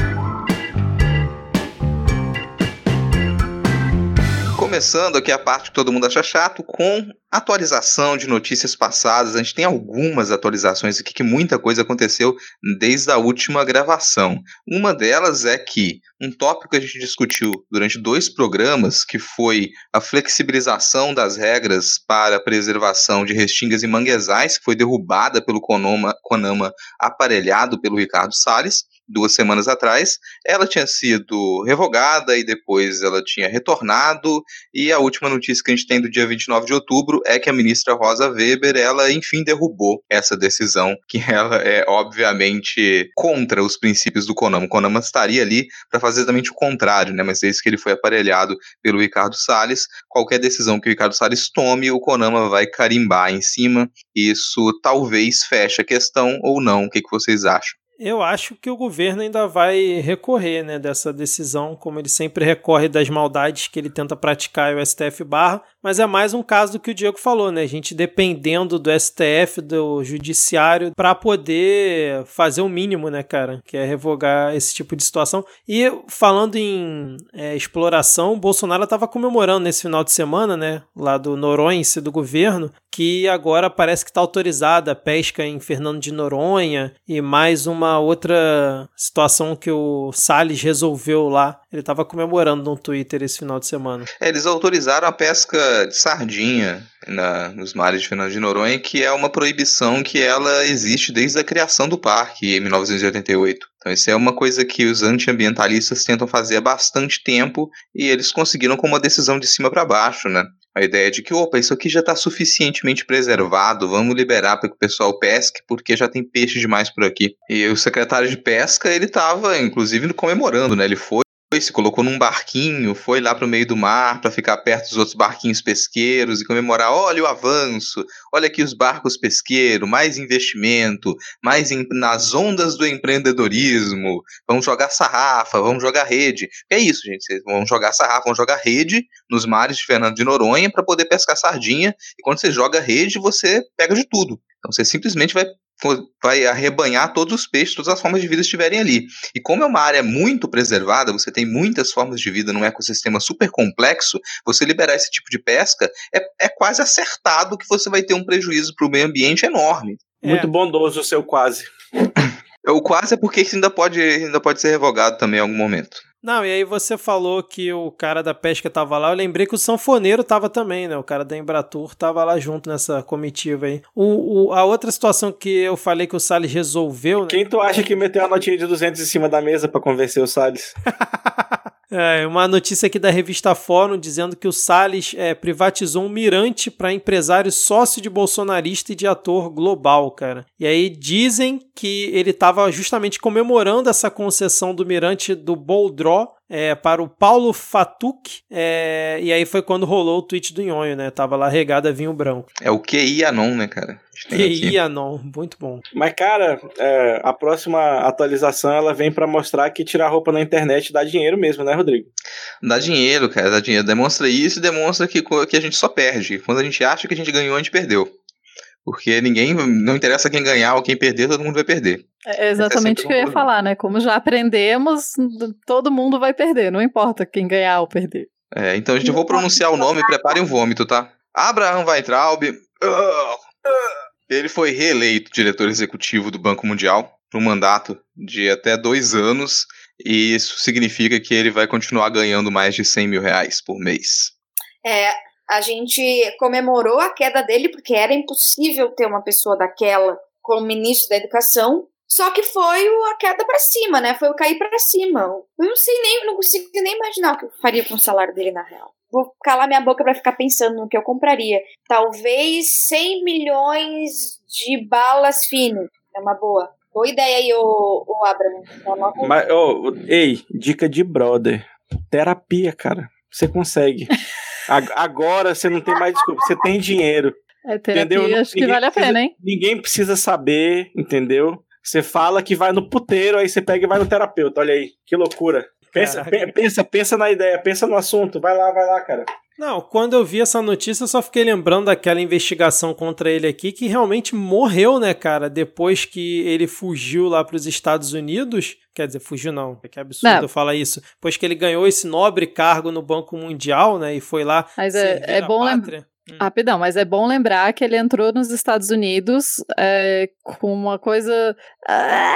Começando aqui a parte que todo mundo acha chato com atualização de notícias passadas. A gente tem algumas atualizações aqui que muita coisa aconteceu desde a última gravação. Uma delas é que um tópico que a gente discutiu durante dois programas, que foi a flexibilização das regras para a preservação de restingas e manguezais, que foi derrubada pelo Conoma, Conama aparelhado pelo Ricardo Salles duas semanas atrás, ela tinha sido revogada e depois ela tinha retornado, e a última notícia que a gente tem do dia 29 de outubro é que a ministra Rosa Weber, ela enfim derrubou essa decisão, que ela é obviamente contra os princípios do CONAMA. O CONAMA estaria ali para fazer exatamente o contrário, né? mas desde que ele foi aparelhado pelo Ricardo Salles, qualquer decisão que o Ricardo Salles tome, o CONAMA vai carimbar em cima, isso talvez feche a questão ou não, o que, que vocês acham? Eu acho que o governo ainda vai recorrer né, dessa decisão, como ele sempre recorre das maldades que ele tenta praticar e o STF barra, mas é mais um caso do que o Diego falou, né? A gente dependendo do STF, do judiciário, para poder fazer o mínimo, né, cara? Que é revogar esse tipo de situação. E falando em é, exploração, Bolsonaro estava comemorando nesse final de semana, né? Lá do Noronha, do governo, que agora parece que está autorizada a pesca em Fernando de Noronha e mais uma outra situação que o Salles resolveu lá. Ele estava comemorando no Twitter esse final de semana. É, eles autorizaram a pesca de sardinha na, nos mares de Fernando de Noronha, que é uma proibição que ela existe desde a criação do parque em 1988. Então isso é uma coisa que os antiambientalistas tentam fazer há bastante tempo e eles conseguiram com uma decisão de cima para baixo, né? A ideia de que, opa, isso aqui já está suficientemente preservado, vamos liberar para que o pessoal pesque, porque já tem peixe demais por aqui. E o secretário de pesca, ele estava, inclusive, comemorando, né? Ele foi se colocou num barquinho, foi lá para o meio do mar para ficar perto dos outros barquinhos pesqueiros e comemorar: olha o avanço, olha aqui os barcos pesqueiros, mais investimento, mais em, nas ondas do empreendedorismo, vamos jogar sarrafa, vamos jogar rede. É isso, gente, vocês vão jogar sarrafa, vão jogar rede nos mares de Fernando de Noronha para poder pescar sardinha, e quando você joga rede, você pega de tudo. Então você simplesmente vai vai arrebanhar todos os peixes, todas as formas de vida estiverem ali. E como é uma área muito preservada, você tem muitas formas de vida num ecossistema super complexo, você liberar esse tipo de pesca é, é quase acertado que você vai ter um prejuízo para o meio ambiente enorme. Muito é. bondoso o seu quase. O quase é porque isso ainda pode, ainda pode ser revogado também em algum momento. Não, e aí você falou que o cara da pesca tava lá, eu lembrei que o sanfoneiro tava também, né? O cara da Embratur tava lá junto nessa comitiva aí. O, o, a outra situação que eu falei que o Salles resolveu... Né? Quem tu acha que meteu a notinha de 200 em cima da mesa para convencer o Salles? É, uma notícia aqui da revista Fórum dizendo que o Salles é, privatizou um mirante para empresário sócio de bolsonarista e de ator global, cara. E aí dizem que ele estava justamente comemorando essa concessão do mirante do Boldró é, para o Paulo Fatuk, é, e aí foi quando rolou o tweet do Nhonho, né? Tava lá regada vinho branco. É o QI Anon, né, cara? QI Anon, muito bom. Mas, cara, é, a próxima atualização ela vem para mostrar que tirar roupa na internet dá dinheiro mesmo, né, Rodrigo? Dá dinheiro, cara, dá dinheiro. Demonstra isso e demonstra que, que a gente só perde. Quando a gente acha que a gente ganhou, a gente perdeu. Porque ninguém, não interessa quem ganhar ou quem perder, todo mundo vai perder. É exatamente o que eu ia falar, né? Como já aprendemos, todo mundo vai perder, não importa quem ganhar ou perder. É, então a gente vou pronunciar o nome, preparem um vômito, tá? Abraham Weintraub. Ele foi reeleito diretor executivo do Banco Mundial para um mandato de até dois anos, e isso significa que ele vai continuar ganhando mais de 100 mil reais por mês. É, a gente comemorou a queda dele porque era impossível ter uma pessoa daquela como ministro da educação. Só que foi a queda para cima, né? Foi o cair para cima. Eu não sei nem, não consigo nem imaginar o que eu faria com o salário dele na real. Vou calar minha boca para ficar pensando no que eu compraria. Talvez 100 milhões de balas fino. É uma boa. Boa ideia aí, ô, ô Abraham. Mas, oh, ei, dica de brother. Terapia, cara. Você consegue. Agora você não tem mais desculpa, você tem dinheiro. É terapia, entendeu? acho ninguém que vale precisa, a pena, hein? Ninguém precisa saber, entendeu? Você fala que vai no puteiro, aí você pega e vai no terapeuta. Olha aí, que loucura. Pensa, pensa, pensa na ideia, pensa no assunto. Vai lá, vai lá, cara. Não, quando eu vi essa notícia, eu só fiquei lembrando daquela investigação contra ele aqui, que realmente morreu, né, cara? Depois que ele fugiu lá para os Estados Unidos. Quer dizer, fugiu não, que absurdo não. eu falar isso. Depois que ele ganhou esse nobre cargo no Banco Mundial, né, e foi lá. Mas é, é bom lembrar. Hum. Rapidão, mas é bom lembrar que ele entrou nos Estados Unidos é, com uma coisa. É,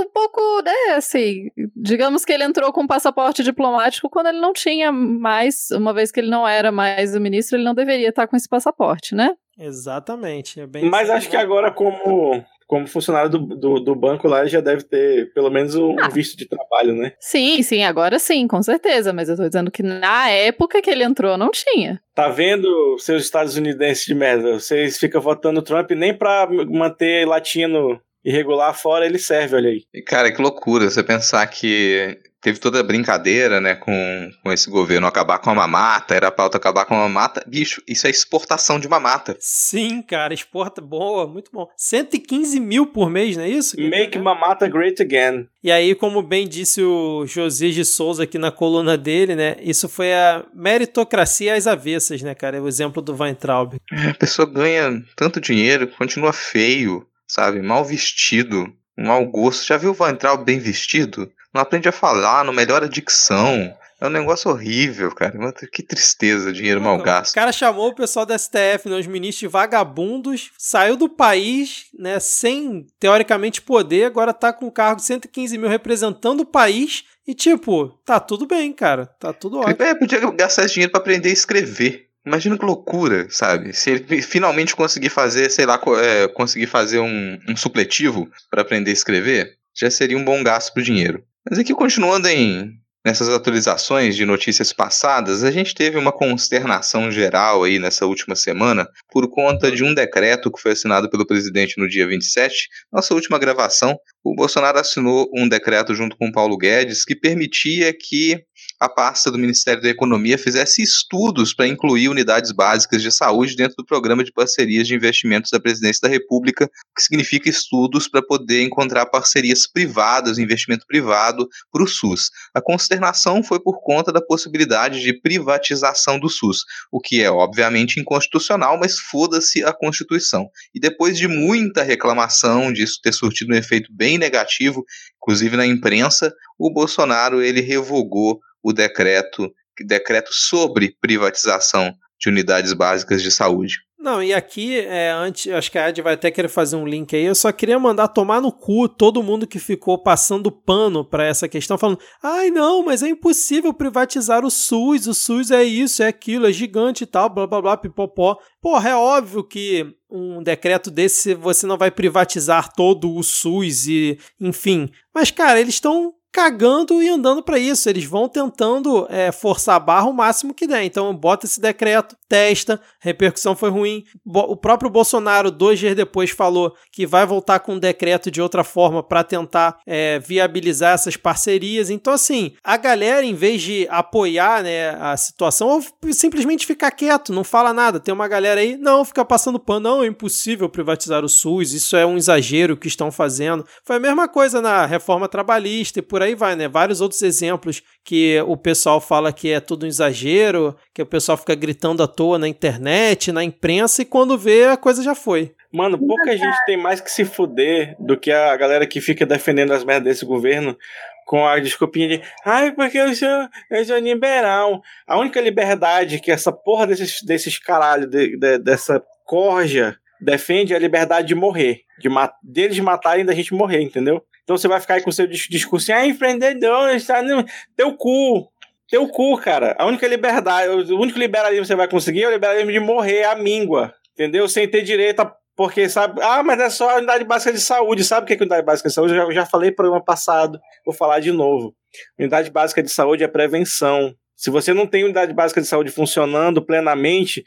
um pouco, né, assim. Digamos que ele entrou com um passaporte diplomático quando ele não tinha mais, uma vez que ele não era mais o ministro, ele não deveria estar com esse passaporte, né? Exatamente. É mas acho que agora, como como funcionário do, do, do, banco lá, ele já deve ter pelo menos um, ah. visto de trabalho, né? Sim, sim, agora sim, com certeza. Mas eu tô dizendo que na época que ele entrou, não tinha. Tá vendo, seus estadunidenses de merda? Vocês ficam votando Trump nem pra manter latino irregular fora, ele serve, olha aí. Cara, que loucura você pensar que teve toda a brincadeira, né, com, com esse governo acabar com a mamata, era a pauta acabar com a mamata. Bicho, isso é exportação de mamata. Sim, cara, exporta, boa, muito bom. 115 mil por mês, não é isso? Make mamata great again. E aí, como bem disse o José de Souza aqui na coluna dele, né, isso foi a meritocracia às avessas, né, cara, é o exemplo do Weintraub. É, a pessoa ganha tanto dinheiro, continua feio, sabe, mal vestido, um mau gosto. Já viu o Weintraub bem vestido? Não aprende a falar, não melhora a dicção. É um negócio horrível, cara. Que tristeza, dinheiro mal gasto. O cara chamou o pessoal da STF, né, os ministros vagabundos, saiu do país, né, sem teoricamente poder, agora tá com um cargo de 115 mil representando o país e, tipo, tá tudo bem, cara. Tá tudo ótimo. É, podia gastar esse dinheiro para aprender a escrever. Imagina que loucura, sabe? Se ele finalmente conseguir fazer, sei lá, é, conseguir fazer um, um supletivo para aprender a escrever, já seria um bom gasto pro dinheiro. Mas aqui, continuando em, nessas atualizações de notícias passadas, a gente teve uma consternação geral aí nessa última semana por conta de um decreto que foi assinado pelo presidente no dia 27. Nossa última gravação, o Bolsonaro assinou um decreto junto com Paulo Guedes que permitia que a pasta do Ministério da Economia fizesse estudos para incluir unidades básicas de saúde dentro do programa de parcerias de investimentos da Presidência da República, que significa estudos para poder encontrar parcerias privadas, investimento privado para o SUS. A consternação foi por conta da possibilidade de privatização do SUS, o que é obviamente inconstitucional, mas foda-se a Constituição. E depois de muita reclamação disso ter surtido um efeito bem negativo, inclusive na imprensa, o Bolsonaro ele revogou o decreto, decreto sobre privatização de unidades básicas de saúde. Não, e aqui, é, antes, acho que a Ed vai até querer fazer um link aí. Eu só queria mandar tomar no cu todo mundo que ficou passando pano para essa questão, falando: ai, não, mas é impossível privatizar o SUS, o SUS é isso, é aquilo, é gigante e tal, blá blá blá, pipopó. Porra, é óbvio que um decreto desse você não vai privatizar todo o SUS e, enfim. Mas, cara, eles estão cagando e andando para isso. Eles vão tentando é, forçar a barra o máximo que der. Então, bota esse decreto, testa, repercussão foi ruim. O próprio Bolsonaro, dois dias depois, falou que vai voltar com um decreto de outra forma para tentar é, viabilizar essas parcerias. Então, assim, a galera, em vez de apoiar né, a situação, ou simplesmente ficar quieto, não fala nada. Tem uma galera aí, não, fica passando pano, não, é impossível privatizar o SUS, isso é um exagero que estão fazendo. Foi a mesma coisa na reforma trabalhista e por aí vai, né? Vários outros exemplos que o pessoal fala que é tudo um exagero, que o pessoal fica gritando à toa na internet, na imprensa, e quando vê, a coisa já foi. Mano, pouca gente tem mais que se fuder do que a galera que fica defendendo as merdas desse governo com a desculpinha de ai, porque eu sou, eu sou liberal. A única liberdade que essa porra desses, desses caralho, de, de, dessa corja defende é a liberdade de morrer. De mat deles matarem da gente morrer, entendeu? Então você vai ficar aí com o seu discurso assim, ah, empreendedor, está no teu cu. Teu cu, cara. A única liberdade, o único liberalismo que você vai conseguir é o liberalismo de morrer à míngua. Entendeu? Sem ter direito a porque sabe, ah, mas é só a unidade básica de saúde. Sabe o que é, unidade básica de saúde? Eu já, já falei no programa passado, vou falar de novo. Unidade básica de saúde é prevenção. Se você não tem unidade básica de saúde funcionando plenamente,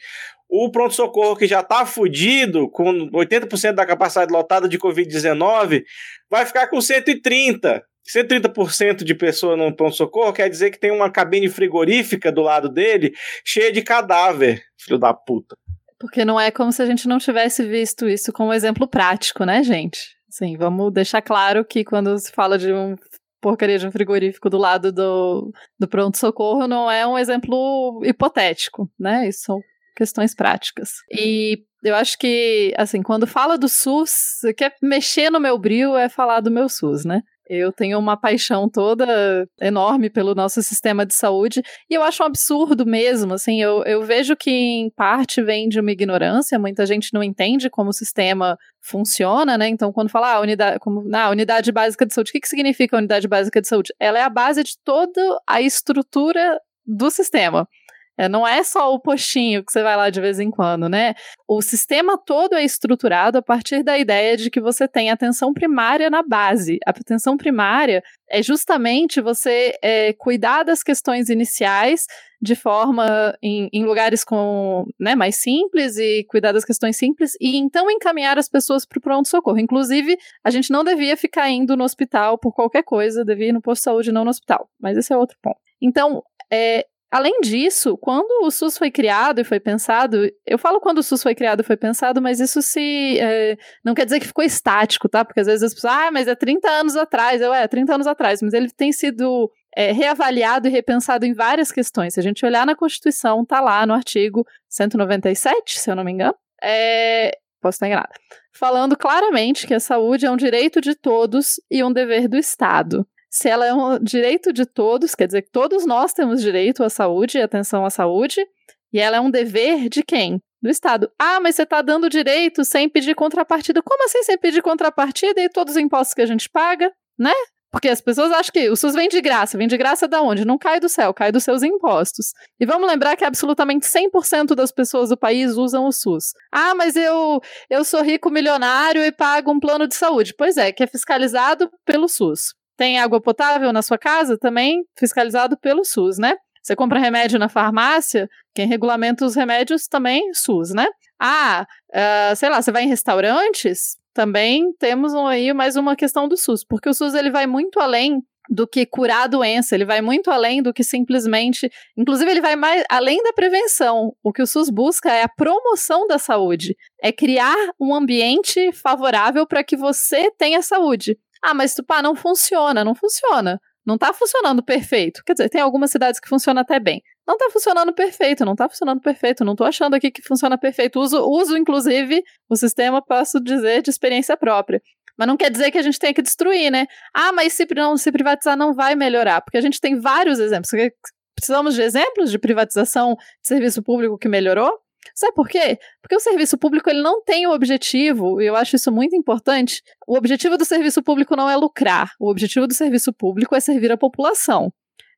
o pronto-socorro que já está fudido, com 80% da capacidade lotada de Covid-19, vai ficar com 130%. 130% de pessoa no pronto-socorro quer dizer que tem uma cabine frigorífica do lado dele cheia de cadáver, filho da puta. Porque não é como se a gente não tivesse visto isso como exemplo prático, né, gente? Sim, vamos deixar claro que quando se fala de um porcaria de um frigorífico do lado do, do pronto-socorro, não é um exemplo hipotético, né? Isso são questões práticas. E eu acho que, assim, quando fala do SUS, quer mexer no meu brilho é falar do meu SUS, né? Eu tenho uma paixão toda enorme pelo nosso sistema de saúde e eu acho um absurdo mesmo, assim, eu, eu vejo que em parte vem de uma ignorância, muita gente não entende como o sistema funciona, né? Então, quando fala ah, unidade, como, na unidade básica de saúde, o que, que significa a unidade básica de saúde? Ela é a base de toda a estrutura do sistema. É, não é só o postinho que você vai lá de vez em quando, né? O sistema todo é estruturado a partir da ideia de que você tem atenção primária na base. A atenção primária é justamente você é, cuidar das questões iniciais de forma em, em lugares com né, mais simples e cuidar das questões simples e então encaminhar as pessoas para o pronto-socorro. Inclusive, a gente não devia ficar indo no hospital por qualquer coisa, devia ir no posto de saúde não no hospital. Mas esse é outro ponto. Então, é, Além disso, quando o SUS foi criado e foi pensado, eu falo quando o SUS foi criado e foi pensado, mas isso se. É, não quer dizer que ficou estático, tá? Porque às vezes as pessoas, ah, mas é 30 anos atrás. Eu, é, 30 anos atrás, mas ele tem sido é, reavaliado e repensado em várias questões. Se a gente olhar na Constituição, tá lá no artigo 197, se eu não me engano. É, posso estar enganada. Falando claramente que a saúde é um direito de todos e um dever do Estado se ela é um direito de todos, quer dizer que todos nós temos direito à saúde e atenção à saúde, e ela é um dever de quem? Do Estado. Ah, mas você está dando direito sem pedir contrapartida. Como assim sem pedir contrapartida e todos os impostos que a gente paga, né? Porque as pessoas acham que o SUS vem de graça. Vem de graça da onde? Não cai do céu, cai dos seus impostos. E vamos lembrar que absolutamente 100% das pessoas do país usam o SUS. Ah, mas eu, eu sou rico milionário e pago um plano de saúde. Pois é, que é fiscalizado pelo SUS. Tem água potável na sua casa? Também fiscalizado pelo SUS, né? Você compra remédio na farmácia, quem regulamenta os remédios também SUS, né? Ah, uh, sei lá, você vai em restaurantes, também temos aí mais uma questão do SUS, porque o SUS ele vai muito além do que curar a doença, ele vai muito além do que simplesmente, inclusive ele vai mais além da prevenção. O que o SUS busca é a promoção da saúde, é criar um ambiente favorável para que você tenha saúde. Ah, mas Tupá não funciona, não funciona. Não tá funcionando perfeito. Quer dizer, tem algumas cidades que funcionam até bem. Não tá funcionando perfeito, não tá funcionando perfeito. Não tô achando aqui que funciona perfeito. Uso, uso inclusive, o sistema, posso dizer, de experiência própria. Mas não quer dizer que a gente tenha que destruir, né? Ah, mas se não se privatizar não vai melhorar, porque a gente tem vários exemplos. Precisamos de exemplos de privatização de serviço público que melhorou? Sabe por quê? Porque o serviço público ele não tem o objetivo, e eu acho isso muito importante. O objetivo do serviço público não é lucrar. O objetivo do serviço público é servir a população.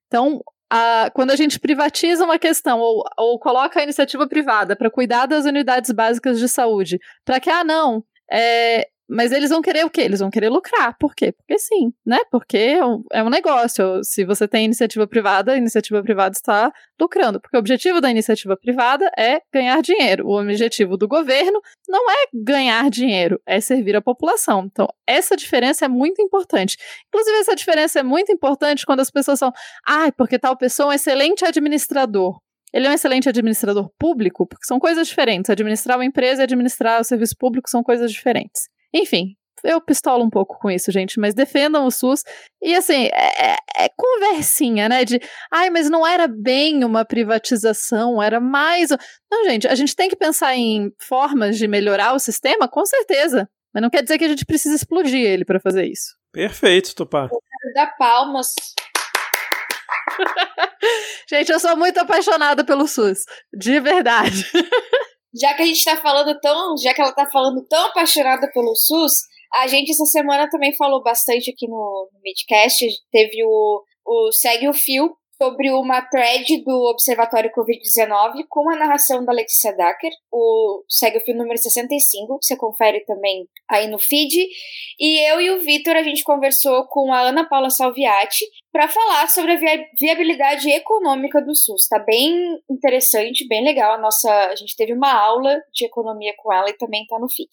Então, a, quando a gente privatiza uma questão ou, ou coloca a iniciativa privada para cuidar das unidades básicas de saúde, para que, ah, não, é, Mas eles vão querer o quê? Eles vão querer lucrar. Por quê? Porque sim, né? Porque é um é negócio. Se você tem iniciativa privada, a iniciativa privada está lucrando. Porque o objetivo da iniciativa privada é ganhar dinheiro. O objetivo do governo não é ganhar dinheiro, é servir a população. Então, essa diferença é muito importante. Inclusive, essa diferença é muito importante quando as pessoas são, ah, porque tal pessoa é um excelente administrador. Ele é um excelente administrador público, porque são coisas diferentes. Administrar uma empresa e administrar o serviço público são coisas diferentes. Enfim, eu pistolo um pouco com isso, gente, mas defendam o SUS. E assim, é, é, é, conversinha, né? De, ai, mas não era bem uma privatização, era mais. Não, gente, a gente tem que pensar em formas de melhorar o sistema, com certeza. Mas não quer dizer que a gente precisa explodir ele para fazer isso. Perfeito, Tupá. Eu quero dar palmas. gente, eu sou muito apaixonada pelo SUS. De verdade. já que a gente tá falando tão. Já que ela tá falando tão apaixonada pelo SUS, a gente essa semana também falou bastante aqui no, no Midcast. Teve o, o Segue o Fio sobre uma thread do Observatório Covid-19 com a narração da Letícia Dacker. O segue o fio número 65, você confere também aí no feed. E eu e o Vitor a gente conversou com a Ana Paula Salviati para falar sobre a viabilidade econômica do SUS. Tá bem interessante, bem legal. A nossa, a gente teve uma aula de economia com ela e também tá no feed.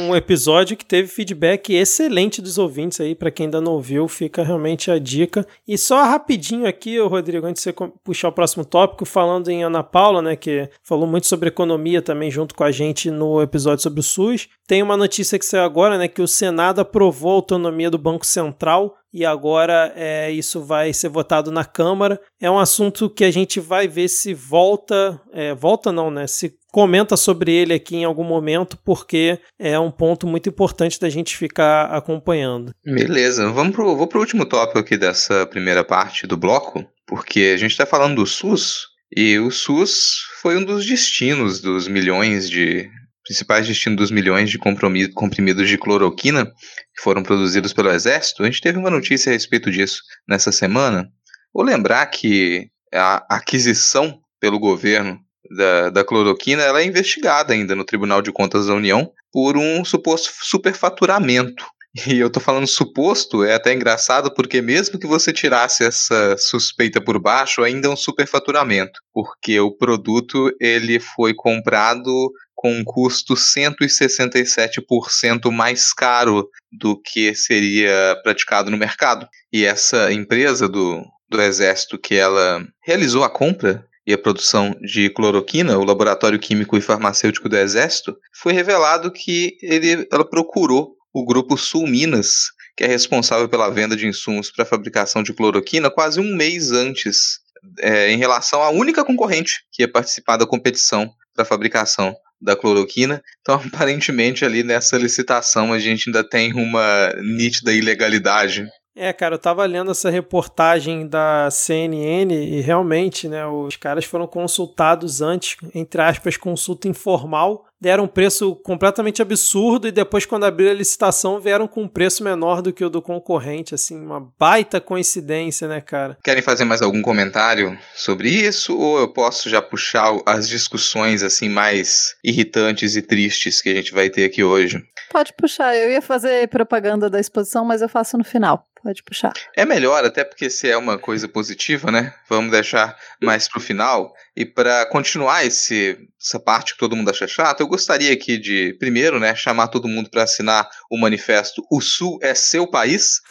Um episódio que teve feedback excelente dos ouvintes aí, para quem ainda não ouviu, fica realmente a dica. E só rapidinho aqui, Rodrigo, antes de você puxar o próximo tópico, falando em Ana Paula, né, que falou muito sobre economia também junto com a gente no episódio sobre o SUS. Tem uma notícia que saiu agora, né, que o Senado aprovou a autonomia do Banco Central e agora é, isso vai ser votado na Câmara. É um assunto que a gente vai ver se volta, é, volta não, né? Se comenta sobre ele aqui em algum momento, porque é um ponto muito importante da gente ficar acompanhando. Beleza, vamos pro, vou para o último tópico aqui dessa primeira parte do bloco, porque a gente está falando do SUS, e o SUS foi um dos destinos dos milhões de principais destinos dos milhões de comprimidos de cloroquina que foram produzidos pelo Exército, a gente teve uma notícia a respeito disso nessa semana. Vou lembrar que a aquisição pelo governo da, da cloroquina ela é investigada ainda no Tribunal de Contas da União por um suposto superfaturamento. E eu tô falando suposto, é até engraçado, porque mesmo que você tirasse essa suspeita por baixo, ainda é um superfaturamento, porque o produto ele foi comprado com um custo 167% mais caro do que seria praticado no mercado. E essa empresa do, do Exército que ela realizou a compra e a produção de cloroquina, o Laboratório Químico e Farmacêutico do Exército, foi revelado que ele, ela procurou o grupo Sul Minas, que é responsável pela venda de insumos para a fabricação de cloroquina, quase um mês antes, é, em relação à única concorrente que ia participar da competição para fabricação da cloroquina. Então, aparentemente, ali nessa licitação a gente ainda tem uma nítida ilegalidade. É, cara, eu tava lendo essa reportagem da CNN e realmente, né, os caras foram consultados antes, entre aspas, consulta informal, deram um preço completamente absurdo e depois, quando abriram a licitação, vieram com um preço menor do que o do concorrente. Assim, uma baita coincidência, né, cara? Querem fazer mais algum comentário sobre isso? Ou eu posso já puxar as discussões assim mais irritantes e tristes que a gente vai ter aqui hoje? Pode puxar. Eu ia fazer propaganda da exposição, mas eu faço no final. Pode puxar. É melhor, até porque se é uma coisa positiva, né? Vamos deixar mais pro final. E para continuar esse, essa parte que todo mundo acha chata, eu gostaria aqui de, primeiro, né, chamar todo mundo para assinar o manifesto O Sul é seu país,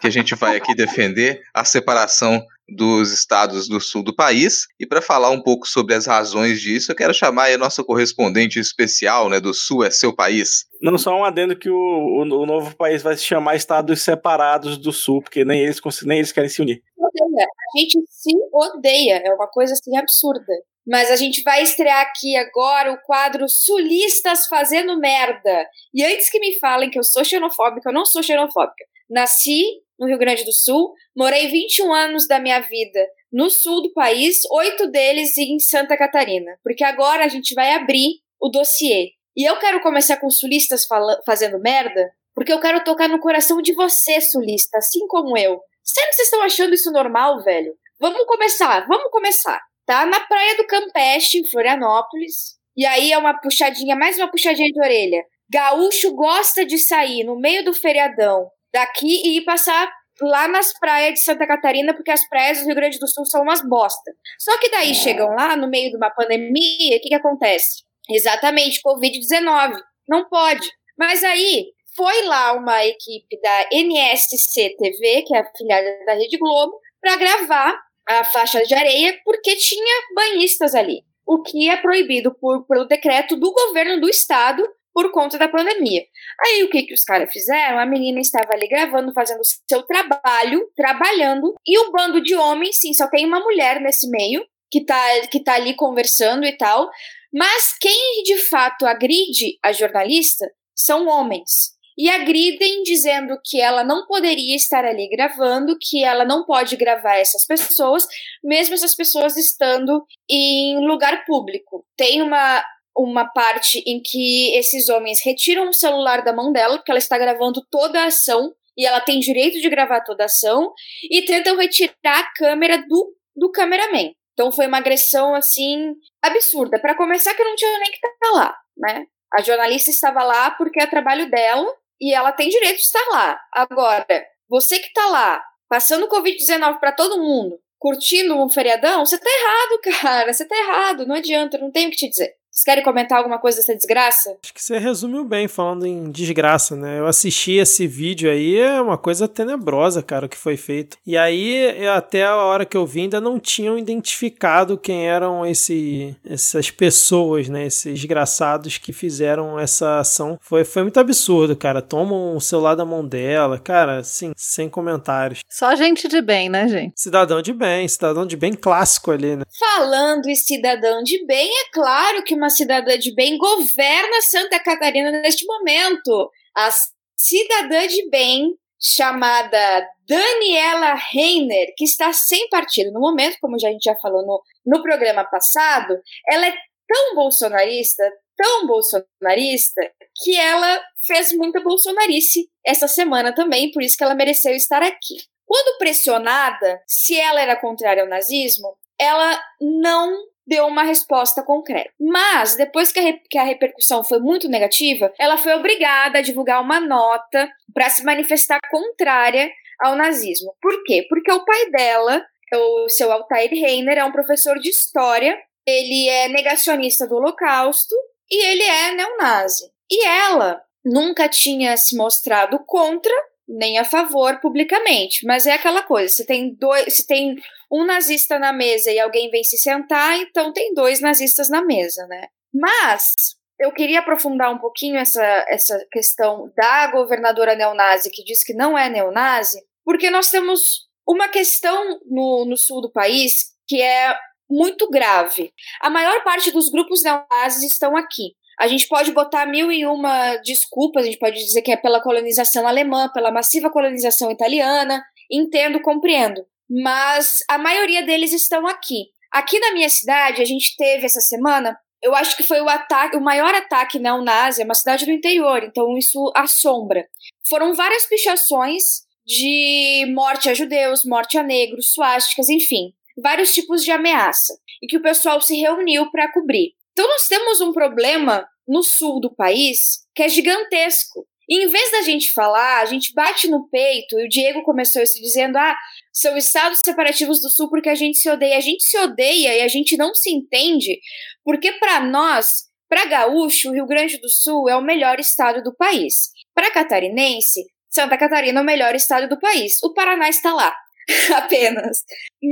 que a gente vai aqui defender a separação dos estados do sul do país. E para falar um pouco sobre as razões disso, eu quero chamar a nossa correspondente especial, né, do Sul é seu país. Não só um adendo que o, o, o, novo país vai se chamar Estados Separados do Sul, porque nem eles, nem eles querem se unir. A gente se odeia, é uma coisa assim absurda. Mas a gente vai estrear aqui agora o quadro Sulistas Fazendo Merda. E antes que me falem que eu sou xenofóbica, eu não sou xenofóbica. Nasci no Rio Grande do Sul, morei 21 anos da minha vida no sul do país, oito deles em Santa Catarina. Porque agora a gente vai abrir o dossiê. E eu quero começar com sulistas fazendo merda, porque eu quero tocar no coração de você, sulista, assim como eu. Sempre vocês estão achando isso normal, velho? Vamos começar, vamos começar. Tá na praia do Campeche, em Florianópolis. E aí é uma puxadinha, mais uma puxadinha de orelha. Gaúcho gosta de sair no meio do feriadão daqui e ir passar lá nas praias de Santa Catarina, porque as praias do Rio Grande do Sul são umas bosta. Só que daí chegam lá no meio de uma pandemia, o que, que acontece? Exatamente, Covid-19. Não pode. Mas aí foi lá uma equipe da NSC TV, que é a filiada da Rede Globo, para gravar a faixa de areia, porque tinha banhistas ali. O que é proibido por, pelo decreto do governo do estado por conta da pandemia. Aí o que, que os caras fizeram? A menina estava ali gravando, fazendo seu trabalho, trabalhando, e o bando de homens, sim, só tem uma mulher nesse meio, que tá, que tá ali conversando e tal, mas quem de fato agride a jornalista são homens. E agridem dizendo que ela não poderia estar ali gravando, que ela não pode gravar essas pessoas, mesmo essas pessoas estando em lugar público. Tem uma uma parte em que esses homens retiram o celular da mão dela, porque ela está gravando toda a ação e ela tem direito de gravar toda a ação, e tentam retirar a câmera do, do cameraman. Então foi uma agressão assim absurda. Para começar, que não tinha nem que estar tá lá, né? A jornalista estava lá porque é trabalho dela e ela tem direito de estar lá. Agora, você que está lá, passando Covid-19 para todo mundo, curtindo um feriadão, você tá errado, cara. Você tá errado. Não adianta, não tenho o que te dizer. Vocês querem comentar alguma coisa dessa desgraça? Acho que você resumiu bem falando em desgraça, né? Eu assisti esse vídeo aí, é uma coisa tenebrosa, cara, o que foi feito. E aí, até a hora que eu vi, ainda não tinham identificado quem eram esse, essas pessoas, né? Esses desgraçados que fizeram essa ação. Foi, foi muito absurdo, cara. Tomam o celular da mão dela, cara, assim, sem comentários. Só gente de bem, né, gente? Cidadão de bem, cidadão de bem clássico ali, né? Falando em cidadão de bem, é claro que uma uma cidadã de bem governa Santa Catarina neste momento. A cidadã de bem chamada Daniela Reiner, que está sem partido no momento, como já a gente já falou no, no programa passado, ela é tão bolsonarista, tão bolsonarista, que ela fez muita bolsonarice essa semana também, por isso que ela mereceu estar aqui. Quando pressionada se ela era contrária ao nazismo, ela não deu uma resposta concreta. Mas, depois que a, que a repercussão foi muito negativa, ela foi obrigada a divulgar uma nota para se manifestar contrária ao nazismo. Por quê? Porque o pai dela, o seu Altair Reiner, é um professor de história, ele é negacionista do Holocausto e ele é neonazi. E ela nunca tinha se mostrado contra nem a favor publicamente, mas é aquela coisa, se tem dois, se tem um nazista na mesa e alguém vem se sentar, então tem dois nazistas na mesa, né? Mas eu queria aprofundar um pouquinho essa, essa questão da governadora neonazi que diz que não é neonazi, porque nós temos uma questão no, no sul do país que é muito grave. A maior parte dos grupos neonazis estão aqui. A gente pode botar mil e uma desculpas, a gente pode dizer que é pela colonização alemã, pela massiva colonização italiana, entendo, compreendo. Mas a maioria deles estão aqui. Aqui na minha cidade, a gente teve essa semana, eu acho que foi o ataque, o maior ataque neonazi, é uma cidade do interior, então isso assombra. Foram várias pichações de morte a judeus, morte a negros, suásticas, enfim, vários tipos de ameaça, e que o pessoal se reuniu para cobrir. Então nós temos um problema no sul do país que é gigantesco. E em vez da gente falar, a gente bate no peito, e o Diego começou isso dizendo: ah, são estados separativos do sul porque a gente se odeia. A gente se odeia e a gente não se entende, porque para nós, para gaúcho, o Rio Grande do Sul é o melhor estado do país. Para catarinense, Santa Catarina é o melhor estado do país. O Paraná está lá. apenas.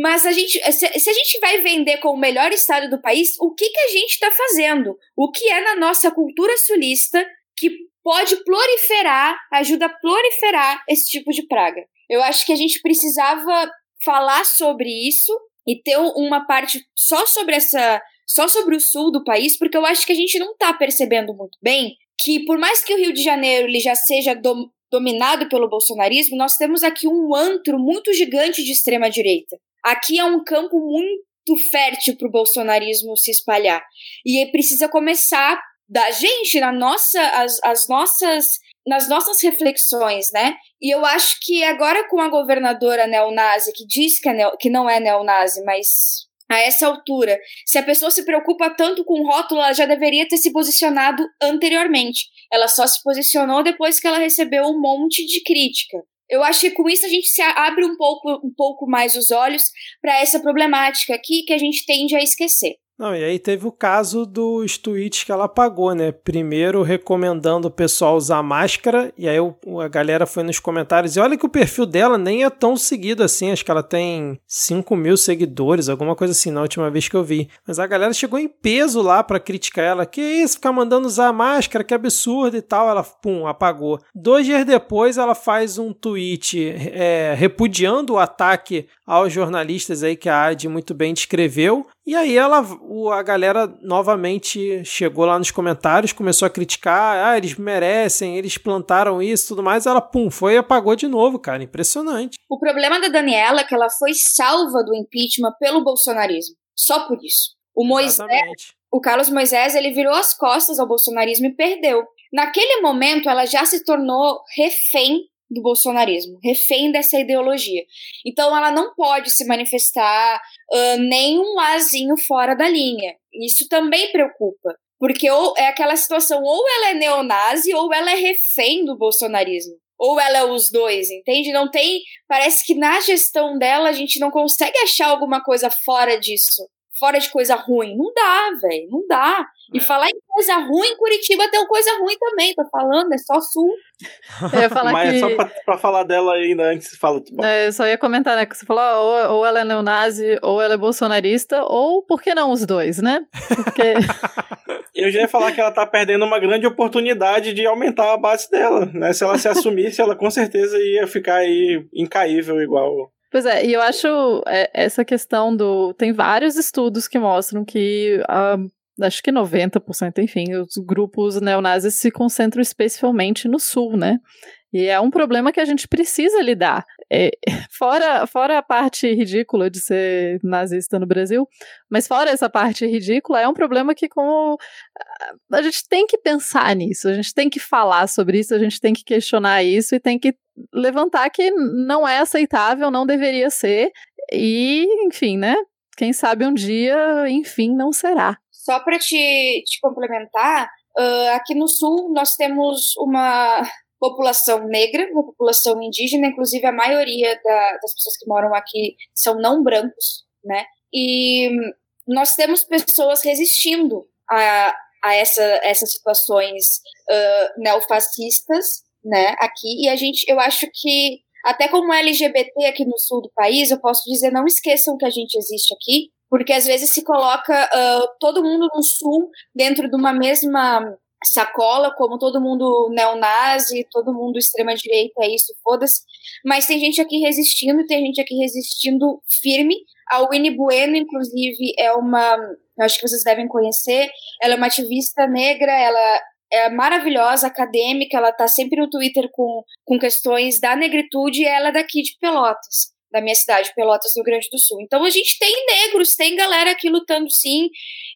Mas a gente, se, a gente vai vender como o melhor estado do país, o que, que a gente está fazendo? O que é na nossa cultura sulista que pode proliferar, ajuda a proliferar esse tipo de praga? Eu acho que a gente precisava falar sobre isso e ter uma parte só sobre essa, só sobre o sul do país, porque eu acho que a gente não está percebendo muito bem que por mais que o Rio de Janeiro ele já seja do, dominado pelo bolsonarismo, nós temos aqui um antro muito gigante de extrema direita. Aqui é um campo muito fértil para o bolsonarismo se espalhar. E precisa começar da gente, na nossa, as, as nossas, nas nossas reflexões, né? E eu acho que agora com a governadora neonazi, que diz que, é neo, que não é neonazi, mas a essa altura, se a pessoa se preocupa tanto com o rótulo, ela já deveria ter se posicionado anteriormente. Ela só se posicionou depois que ela recebeu um monte de crítica. Eu acho que com isso a gente se abre um pouco, um pouco mais os olhos para essa problemática aqui que a gente tende a esquecer. Não, e aí teve o caso dos tweets que ela apagou, né? Primeiro recomendando o pessoal usar máscara, e aí a galera foi nos comentários. E olha que o perfil dela nem é tão seguido assim, acho que ela tem 5 mil seguidores, alguma coisa assim, na última vez que eu vi. Mas a galera chegou em peso lá para criticar ela. Que isso, ficar mandando usar máscara, que absurdo e tal. Ela, pum, apagou. Dois dias depois, ela faz um tweet é, repudiando o ataque aos jornalistas aí que a Adi muito bem descreveu. E aí ela, a galera novamente chegou lá nos comentários, começou a criticar, ah, eles merecem, eles plantaram isso, tudo mais. Ela pum, foi e apagou de novo, cara, impressionante. O problema da Daniela é que ela foi salva do impeachment pelo bolsonarismo, só por isso. O Moisés, o Carlos Moisés, ele virou as costas ao bolsonarismo e perdeu. Naquele momento, ela já se tornou refém do bolsonarismo, refém dessa ideologia. Então ela não pode se manifestar uh, nem um azinho fora da linha. Isso também preocupa. Porque ou é aquela situação, ou ela é neonazi, ou ela é refém do bolsonarismo. Ou ela é os dois, entende? Não tem. Parece que na gestão dela a gente não consegue achar alguma coisa fora disso fora de coisa ruim. Não dá, velho. Não dá. E é. falar em coisa ruim, Curitiba tem coisa ruim também, tô falando, é só sul. Eu ia falar Mas é que... é só pra, pra, falar dela ainda antes, fala. É, eu só ia comentar, né, que você falou, ou, ou ela é neonazi, ou ela é bolsonarista, ou por que não os dois, né? Porque... eu já ia falar que ela tá perdendo uma grande oportunidade de aumentar a base dela, né? Se ela se assumisse, ela com certeza ia ficar aí incaível igual Pois é, e eu acho é, essa questão do. Tem vários estudos que mostram que. Uh, acho que 90%, enfim, os grupos neonazis se concentram especialmente no sul, né? E é um problema que a gente precisa lidar. É, fora, fora a parte ridícula de ser nazista no Brasil, mas fora essa parte ridícula, é um problema que como a gente tem que pensar nisso, a gente tem que falar sobre isso, a gente tem que questionar isso e tem que levantar que não é aceitável, não deveria ser. E, enfim, né? Quem sabe um dia, enfim, não será. Só para te, te complementar, uh, aqui no Sul nós temos uma população negra, uma população indígena, inclusive a maioria da, das pessoas que moram aqui são não brancos, né? E nós temos pessoas resistindo a, a essa, essas situações uh, neofascistas, né? Aqui e a gente, eu acho que até como LGBT aqui no sul do país, eu posso dizer não esqueçam que a gente existe aqui, porque às vezes se coloca uh, todo mundo no sul dentro de uma mesma sacola, como todo mundo neonazi, todo mundo extrema-direita, é isso, foda-se. Mas tem gente aqui resistindo, tem gente aqui resistindo firme. A Winnie Bueno, inclusive, é uma. Eu acho que vocês devem conhecer. Ela é uma ativista negra, ela é maravilhosa, acadêmica, ela tá sempre no Twitter com, com questões da negritude e ela é daqui de Pelotas da minha cidade, Pelotas, Rio Grande do Sul. Então a gente tem negros, tem galera aqui lutando sim.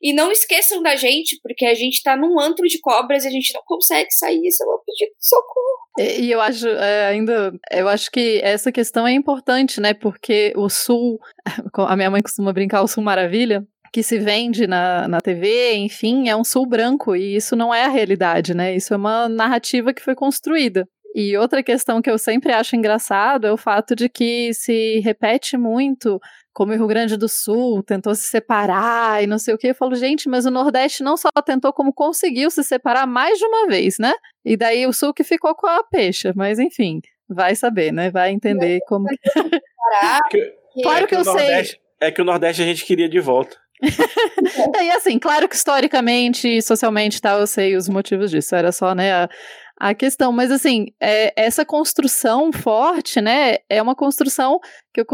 E não esqueçam da gente, porque a gente tá num antro de cobras e a gente não consegue sair, isso é um pedido de socorro. E, e eu acho é, ainda, eu acho que essa questão é importante, né? Porque o Sul, a minha mãe costuma brincar, o Sul Maravilha, que se vende na, na TV, enfim, é um sul branco, e isso não é a realidade, né? Isso é uma narrativa que foi construída. E outra questão que eu sempre acho engraçado é o fato de que se repete muito como o Rio Grande do Sul tentou se separar e não sei o que. Eu falo, gente, mas o Nordeste não só tentou, como conseguiu se separar mais de uma vez, né? E daí o Sul que ficou com a peixa, mas enfim, vai saber, né? Vai entender como. claro que, é que eu sei. É que o Nordeste a gente queria de volta. E assim, claro que historicamente e socialmente tal, eu sei os motivos disso. Era só, né, a, a questão. Mas, assim, é, essa construção forte, né, é uma construção que eu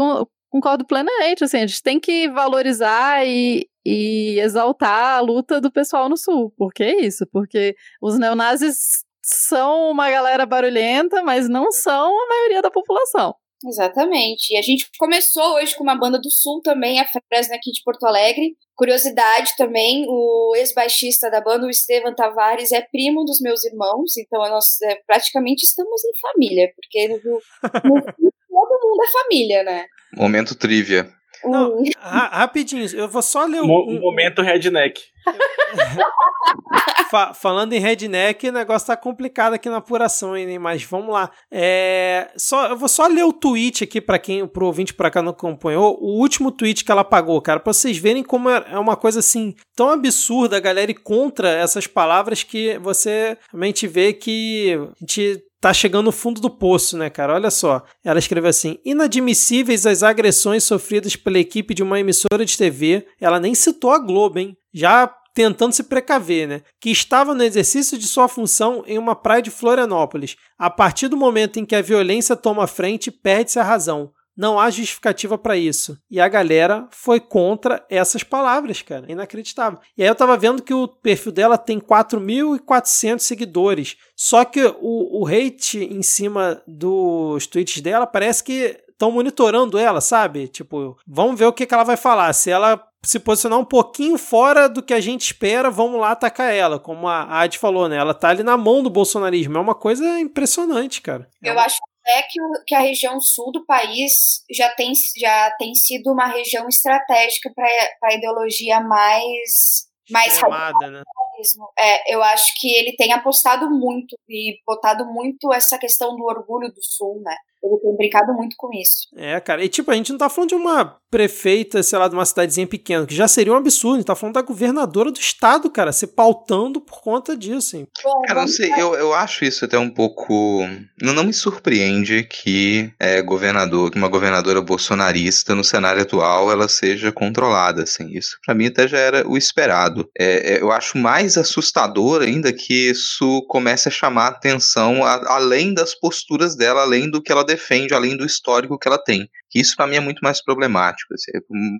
concordo plenamente. Assim, a gente tem que valorizar e, e exaltar a luta do pessoal no Sul. Por que isso? Porque os neonazis são uma galera barulhenta, mas não são a maioria da população. Exatamente. E a gente começou hoje com uma banda do Sul também, a Fresna aqui de Porto Alegre. Curiosidade também, o ex-baixista da banda, o Estevam Tavares, é primo dos meus irmãos, então nós é, praticamente estamos em família, porque no, no, todo mundo é família, né? Momento trivia. Não, ra rapidinho, eu vou só ler um, um momento redneck. Fa falando em redneck, o negócio tá complicado aqui na apuração, hein? Mas vamos lá. É, só, eu vou só ler o tweet aqui para quem, pro ouvinte pra cá não acompanhou, o último tweet que ela pagou, cara, pra vocês verem como é, é uma coisa assim tão absurda a galera ir contra essas palavras que você realmente vê que a gente tá chegando no fundo do poço, né, cara? Olha só. Ela escreveu assim: inadmissíveis as agressões sofridas pela equipe de uma emissora de TV. Ela nem citou a Globo, hein? Já tentando se precaver, né? Que estava no exercício de sua função em uma praia de Florianópolis. A partir do momento em que a violência toma frente, perde-se a razão. Não há justificativa para isso. E a galera foi contra essas palavras, cara. Inacreditável. E aí eu tava vendo que o perfil dela tem 4.400 seguidores. Só que o, o hate em cima dos tweets dela parece que estão monitorando ela, sabe? Tipo, vamos ver o que, que ela vai falar. Se ela se posicionar um pouquinho fora do que a gente espera, vamos lá atacar ela. Como a Ad falou, né? Ela tá ali na mão do bolsonarismo. É uma coisa impressionante, cara. Eu é acho é que, que a região sul do país já tem, já tem sido uma região estratégica para a ideologia mais mais radical, né? É, eu acho que ele tem apostado muito e botado muito essa questão do orgulho do sul, né? Ele tem brincado muito com isso. É, cara. E tipo, a gente não tá falando de uma prefeita, sei lá, de uma cidadezinha pequena, que já seria um absurdo. A gente tá falando da governadora do estado, cara, se pautando por conta disso, hein? Cara, não sei, eu, eu acho isso até um pouco. Não, não me surpreende que é, governador, que uma governadora bolsonarista no cenário atual ela seja controlada, assim. Isso para mim até já era o esperado. É, é, eu acho mais assustador ainda que isso comece a chamar atenção a, além das posturas dela, além do que ela defende, além do histórico que ela tem. Isso para mim é muito mais problemático. Assim,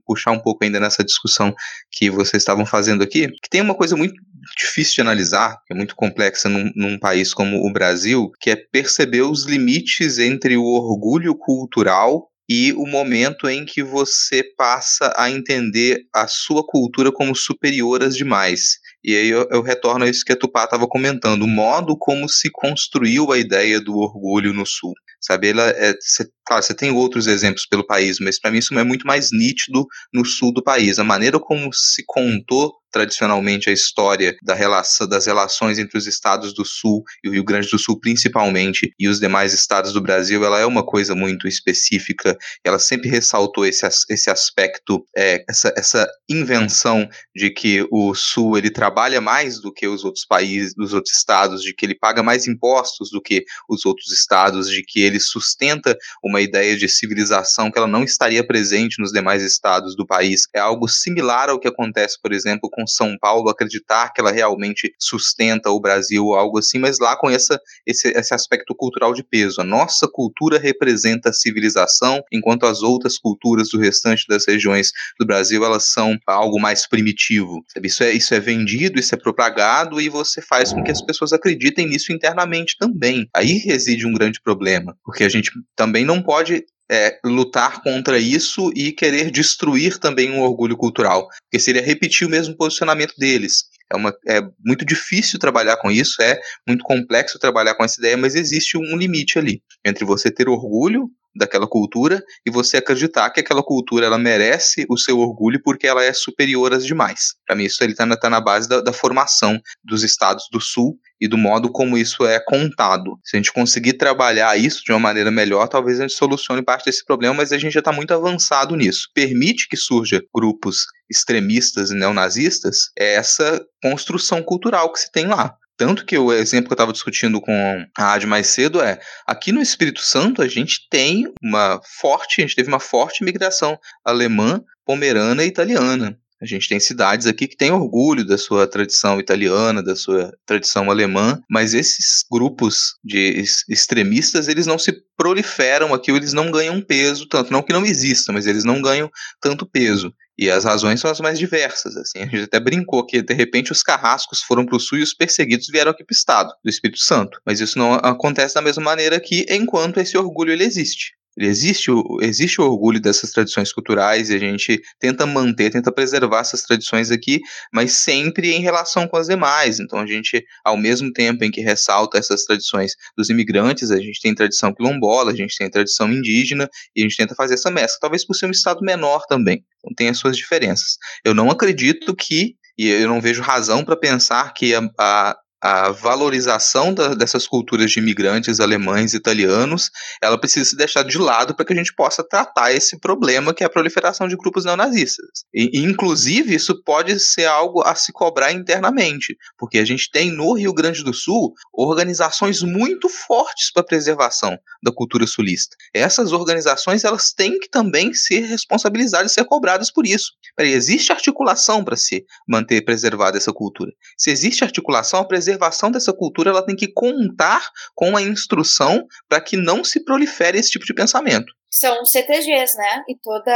puxar um pouco ainda nessa discussão que vocês estavam fazendo aqui, que tem uma coisa muito difícil de analisar, é muito complexa num, num país como o Brasil, que é perceber os limites entre o orgulho cultural e o momento em que você passa a entender a sua cultura como superior às demais. E aí eu, eu retorno a isso que a Tupá estava comentando, o modo como se construiu a ideia do orgulho no Sul sabe? Ela é, cê, claro, você tem outros exemplos pelo país, mas para mim isso é muito mais nítido no sul do país. A maneira como se contou tradicionalmente a história da relação, das relações entre os estados do Sul e o Rio Grande do Sul, principalmente, e os demais estados do Brasil, ela é uma coisa muito específica. Ela sempre ressaltou esse, esse aspecto, é, essa, essa invenção de que o Sul ele trabalha mais do que os outros países, dos outros estados, de que ele paga mais impostos do que os outros estados, de que ele sustenta uma ideia de civilização que ela não estaria presente nos demais estados do país. É algo similar ao que acontece, por exemplo, com são Paulo acreditar que ela realmente sustenta o Brasil, algo assim, mas lá com essa, esse, esse aspecto cultural de peso. A nossa cultura representa a civilização, enquanto as outras culturas do restante das regiões do Brasil elas são algo mais primitivo. Isso, é, isso é vendido, isso é propagado e você faz com que as pessoas acreditem nisso internamente também. Aí reside um grande problema, porque a gente também não pode é, lutar contra isso e querer destruir também um orgulho cultural, porque seria repetir o mesmo posicionamento deles. É, uma, é muito difícil trabalhar com isso, é muito complexo trabalhar com essa ideia, mas existe um limite ali entre você ter orgulho daquela cultura e você acreditar que aquela cultura ela merece o seu orgulho porque ela é superior às demais. Para mim isso ele está tá na base da, da formação dos estados do sul e do modo como isso é contado. Se a gente conseguir trabalhar isso de uma maneira melhor, talvez a gente solucione parte desse problema, mas a gente já está muito avançado nisso. Permite que surja grupos extremistas e neonazistas é essa construção cultural que se tem lá. Tanto que o exemplo que eu estava discutindo com a Ad mais cedo é, aqui no Espírito Santo a gente tem uma forte, a gente teve uma forte migração alemã, pomerana e italiana. A gente tem cidades aqui que têm orgulho da sua tradição italiana, da sua tradição alemã, mas esses grupos de extremistas, eles não se proliferam aqui, eles não ganham peso tanto, não que não exista, mas eles não ganham tanto peso. E as razões são as mais diversas. Assim. A gente até brincou que, de repente, os carrascos foram para o sul e os perseguidos vieram aqui para o estado do Espírito Santo. Mas isso não acontece da mesma maneira que enquanto esse orgulho ele existe. Existe o, existe o orgulho dessas tradições culturais e a gente tenta manter, tenta preservar essas tradições aqui, mas sempre em relação com as demais. Então a gente, ao mesmo tempo em que ressalta essas tradições dos imigrantes, a gente tem tradição quilombola, a gente tem tradição indígena e a gente tenta fazer essa mescla, talvez por ser um estado menor também. Então tem as suas diferenças. Eu não acredito que e eu não vejo razão para pensar que a, a, a valorização da, dessas culturas de imigrantes alemães e italianos, ela precisa ser deixada de lado para que a gente possa tratar esse problema que é a proliferação de grupos neonazistas. E, inclusive, isso pode ser algo a se cobrar internamente, porque a gente tem no Rio Grande do Sul organizações muito fortes para preservação da cultura sulista. Essas organizações elas têm que também ser responsabilizadas e ser cobradas por isso. Peraí, existe articulação para se manter preservada essa cultura. Se existe articulação, a preservação dessa cultura ela tem que contar com a instrução para que não se prolifere esse tipo de pensamento. São CTGs, né? E toda.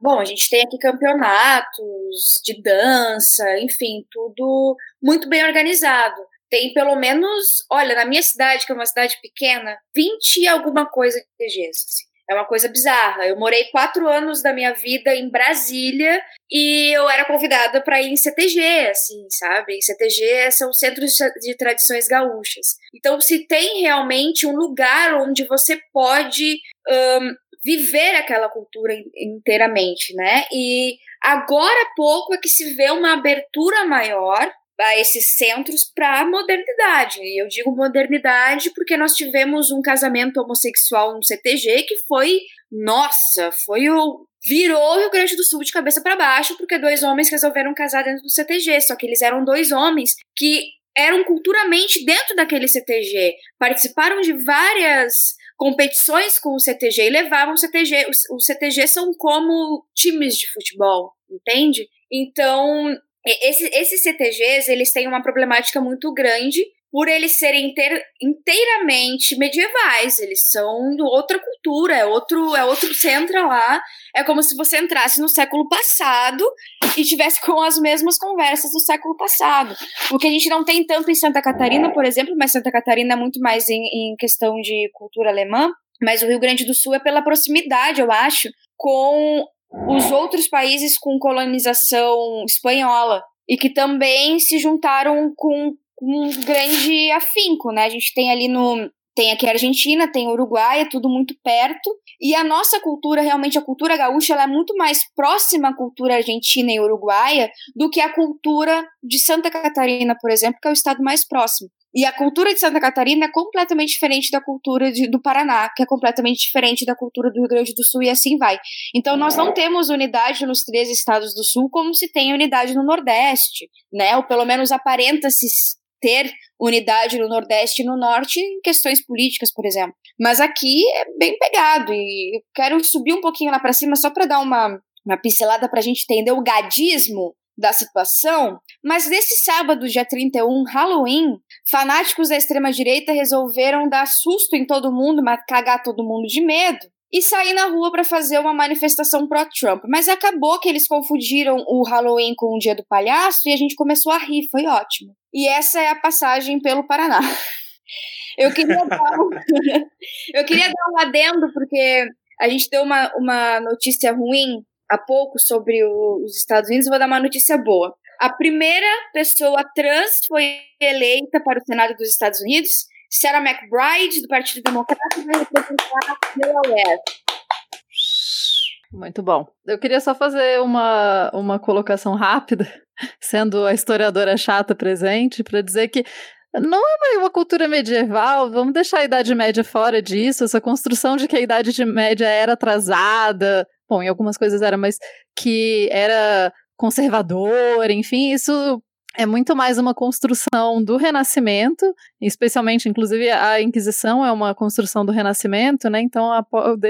Bom, a gente tem aqui campeonatos de dança, enfim, tudo muito bem organizado. Tem pelo menos, olha, na minha cidade, que é uma cidade pequena, 20 e alguma coisa de CTGs. Assim. É uma coisa bizarra. Eu morei quatro anos da minha vida em Brasília e eu era convidada para ir em CTG, assim, sabe? E CTG são centros de tradições gaúchas. Então, se tem realmente um lugar onde você pode um, viver aquela cultura inteiramente, né? E agora há pouco é que se vê uma abertura maior a esses centros para a modernidade. E eu digo modernidade porque nós tivemos um casamento homossexual no CTG que foi, nossa, foi o virou o Rio Grande do Sul de cabeça para baixo porque dois homens resolveram casar dentro do CTG, só que eles eram dois homens que eram culturalmente dentro daquele CTG, participaram de várias competições com o CTG e levavam o CTG. Os CTG são como times de futebol, entende? Então, esse, esses CTGs, eles têm uma problemática muito grande por eles serem inteir, inteiramente medievais, eles são outra cultura, é outro, é outro centro lá, é como se você entrasse no século passado e tivesse com as mesmas conversas do século passado. O que a gente não tem tanto em Santa Catarina, por exemplo, mas Santa Catarina é muito mais em, em questão de cultura alemã, mas o Rio Grande do Sul é pela proximidade, eu acho, com os outros países com colonização espanhola e que também se juntaram com, um grande afinco, né? A gente tem ali no tem aqui a Argentina, tem Uruguai, é tudo muito perto. E a nossa cultura, realmente a cultura gaúcha, ela é muito mais próxima à cultura argentina e uruguaia do que a cultura de Santa Catarina, por exemplo, que é o estado mais próximo. E a cultura de Santa Catarina é completamente diferente da cultura de, do Paraná, que é completamente diferente da cultura do Rio Grande do Sul, e assim vai. Então, nós não temos unidade nos três estados do Sul como se tem unidade no Nordeste, né? Ou pelo menos aparenta-se ter unidade no Nordeste e no Norte em questões políticas, por exemplo. Mas aqui é bem pegado, e eu quero subir um pouquinho lá para cima só para dar uma, uma pincelada para a gente entender o gadismo da situação, mas nesse sábado, dia 31, Halloween, fanáticos da extrema-direita resolveram dar susto em todo mundo, cagar todo mundo de medo e sair na rua para fazer uma manifestação pró-Trump. Mas acabou que eles confundiram o Halloween com o Dia do Palhaço e a gente começou a rir, foi ótimo. E essa é a passagem pelo Paraná. Eu queria dar um, eu queria dar um adendo, porque a gente deu uma, uma notícia ruim há pouco sobre o, os Estados Unidos, vou dar uma notícia boa. A primeira pessoa trans foi eleita para o Senado dos Estados Unidos. Sarah McBride, do Partido Democrata, vai representar Delaware. Muito bom. Eu queria só fazer uma, uma colocação rápida, sendo a historiadora chata presente, para dizer que não é uma cultura medieval, vamos deixar a Idade Média fora disso, essa construção de que a Idade Média era atrasada, bom, em algumas coisas era, mas que era conservador, enfim, isso é muito mais uma construção do Renascimento, especialmente, inclusive, a Inquisição é uma construção do Renascimento, né? Então, a,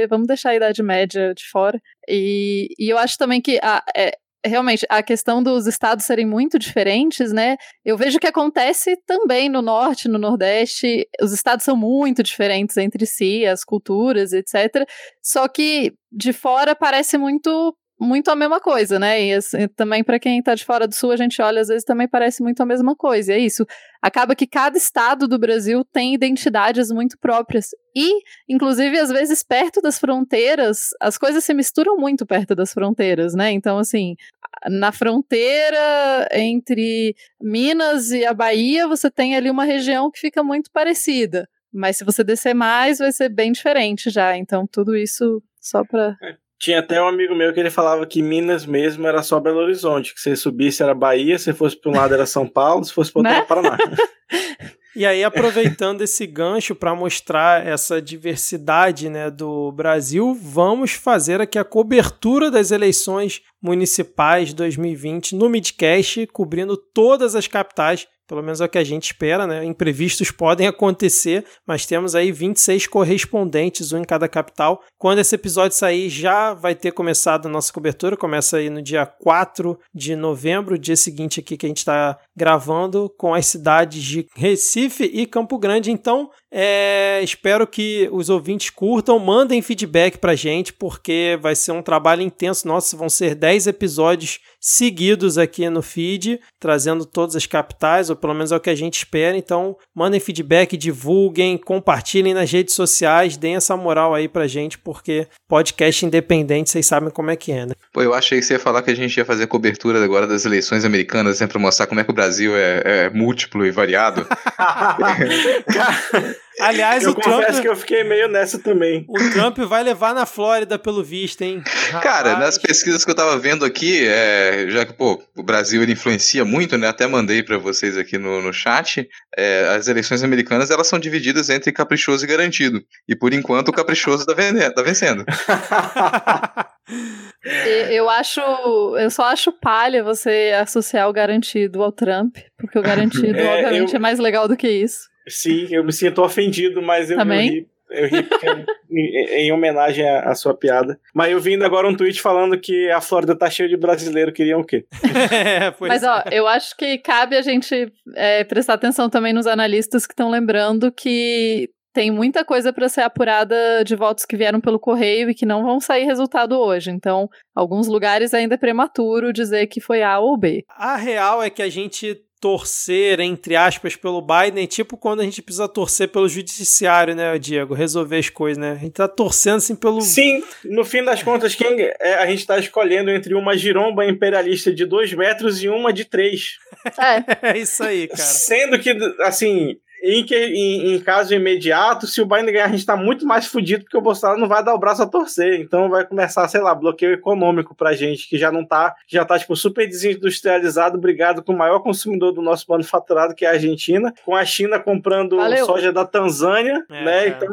vamos deixar a Idade Média de fora. E, e eu acho também que a, é, realmente, a questão dos estados serem muito diferentes, né? Eu vejo que acontece também no norte, no nordeste. Os estados são muito diferentes entre si, as culturas, etc. Só que de fora parece muito muito a mesma coisa, né? E assim, também para quem tá de fora do sul, a gente olha às vezes também parece muito a mesma coisa. E é isso. Acaba que cada estado do Brasil tem identidades muito próprias e, inclusive, às vezes perto das fronteiras, as coisas se misturam muito perto das fronteiras, né? Então, assim, na fronteira entre Minas e a Bahia, você tem ali uma região que fica muito parecida. Mas se você descer mais, vai ser bem diferente já. Então, tudo isso só para. É. Tinha até um amigo meu que ele falava que Minas mesmo era só Belo Horizonte, que se subisse era Bahia, se fosse para um lado era São Paulo, se fosse para outro né? era Paraná. E aí, aproveitando esse gancho para mostrar essa diversidade né, do Brasil, vamos fazer aqui a cobertura das eleições municipais 2020 no Midcast, cobrindo todas as capitais pelo menos é o que a gente espera, né? Imprevistos podem acontecer, mas temos aí 26 correspondentes, um em cada capital. Quando esse episódio sair, já vai ter começado a nossa cobertura. Começa aí no dia 4 de novembro, dia seguinte aqui que a gente está gravando, com as cidades de Recife e Campo Grande. Então, é, espero que os ouvintes curtam, mandem feedback pra gente, porque vai ser um trabalho intenso. Nossa, vão ser 10 episódios seguidos aqui no feed, trazendo todas as capitais, ou pelo menos é o que a gente espera. Então, mandem feedback, divulguem, compartilhem nas redes sociais, deem essa moral aí pra gente, porque podcast independente, vocês sabem como é que é, né? Pô, eu achei que você ia falar que a gente ia fazer cobertura agora das eleições americanas, sempre pra mostrar como é que o Brasil é, é múltiplo e variado. Aliás, eu o Trump. que eu fiquei meio nessa também. O Trump vai levar na Flórida, pelo visto, hein? Rapaz. Cara, nas pesquisas que eu tava vendo aqui, é, já que pô, o Brasil ele influencia muito, né? Até mandei para vocês aqui no, no chat. É, as eleições americanas elas são divididas entre caprichoso e garantido. E por enquanto o caprichoso tá, vende, tá vencendo. eu acho. Eu só acho palha você associar o garantido ao Trump, porque o garantido, é, obviamente, eu... é mais legal do que isso. Sim, eu me sinto ofendido, mas eu, Também? eu ri. Eu ri em, em, homenagem à, à, sua piada. Mas eu vindo agora um tweet falando que a Flórida tá cheia de brasileiro, queriam o quê? é, Mas ó, eu acho que cabe a gente é, prestar atenção também nos analistas que estão lembrando que tem muita coisa para ser apurada de votos que vieram pelo correio e que não vão sair resultado hoje. Então, alguns lugares ainda é prematuro dizer que foi A ou B. A real é que a gente torcer, entre aspas, pelo Biden, tipo quando a gente precisa torcer pelo judiciário, né, Diego? Resolver as coisas, né? A gente tá torcendo assim pelo. Sim, no fim das contas, quem é, a gente tá escolhendo entre uma giromba imperialista de dois metros e uma de três. É, é isso aí, cara. Sendo que, assim, em, que, em, em, caso imediato, se o Biden ganhar, a gente tá muito mais fudido porque o Bolsonaro não vai dar o braço a torcer. Então vai começar, sei lá, bloqueio econômico pra gente, que já não tá, já tá, tipo, super desindustrializado, brigado com o maior consumidor do nosso manufaturado, que é a Argentina, com a China comprando Valeu. soja da Tanzânia, é, né? Então.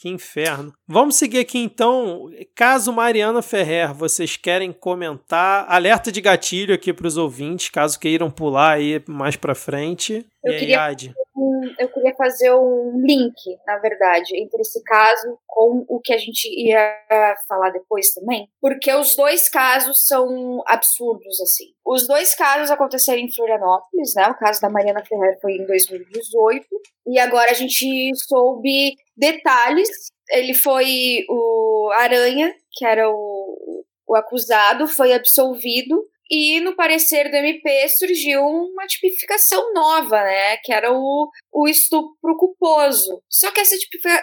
Que inferno. Vamos seguir aqui então. Caso Mariana Ferrer, vocês querem comentar? Alerta de gatilho aqui para os ouvintes, caso queiram pular aí mais para frente. Eu e queria, aí, um, eu queria fazer um link, na verdade, entre esse caso com o que a gente ia falar depois também, porque os dois casos são absurdos, assim. Os dois casos aconteceram em Florianópolis, né? O caso da Mariana Ferrer foi em 2018, e agora a gente soube detalhes. Ele foi o Aranha, que era o, o acusado, foi absolvido e no parecer do MP surgiu uma tipificação nova, né? Que era o, o estupro culposo. Só que essa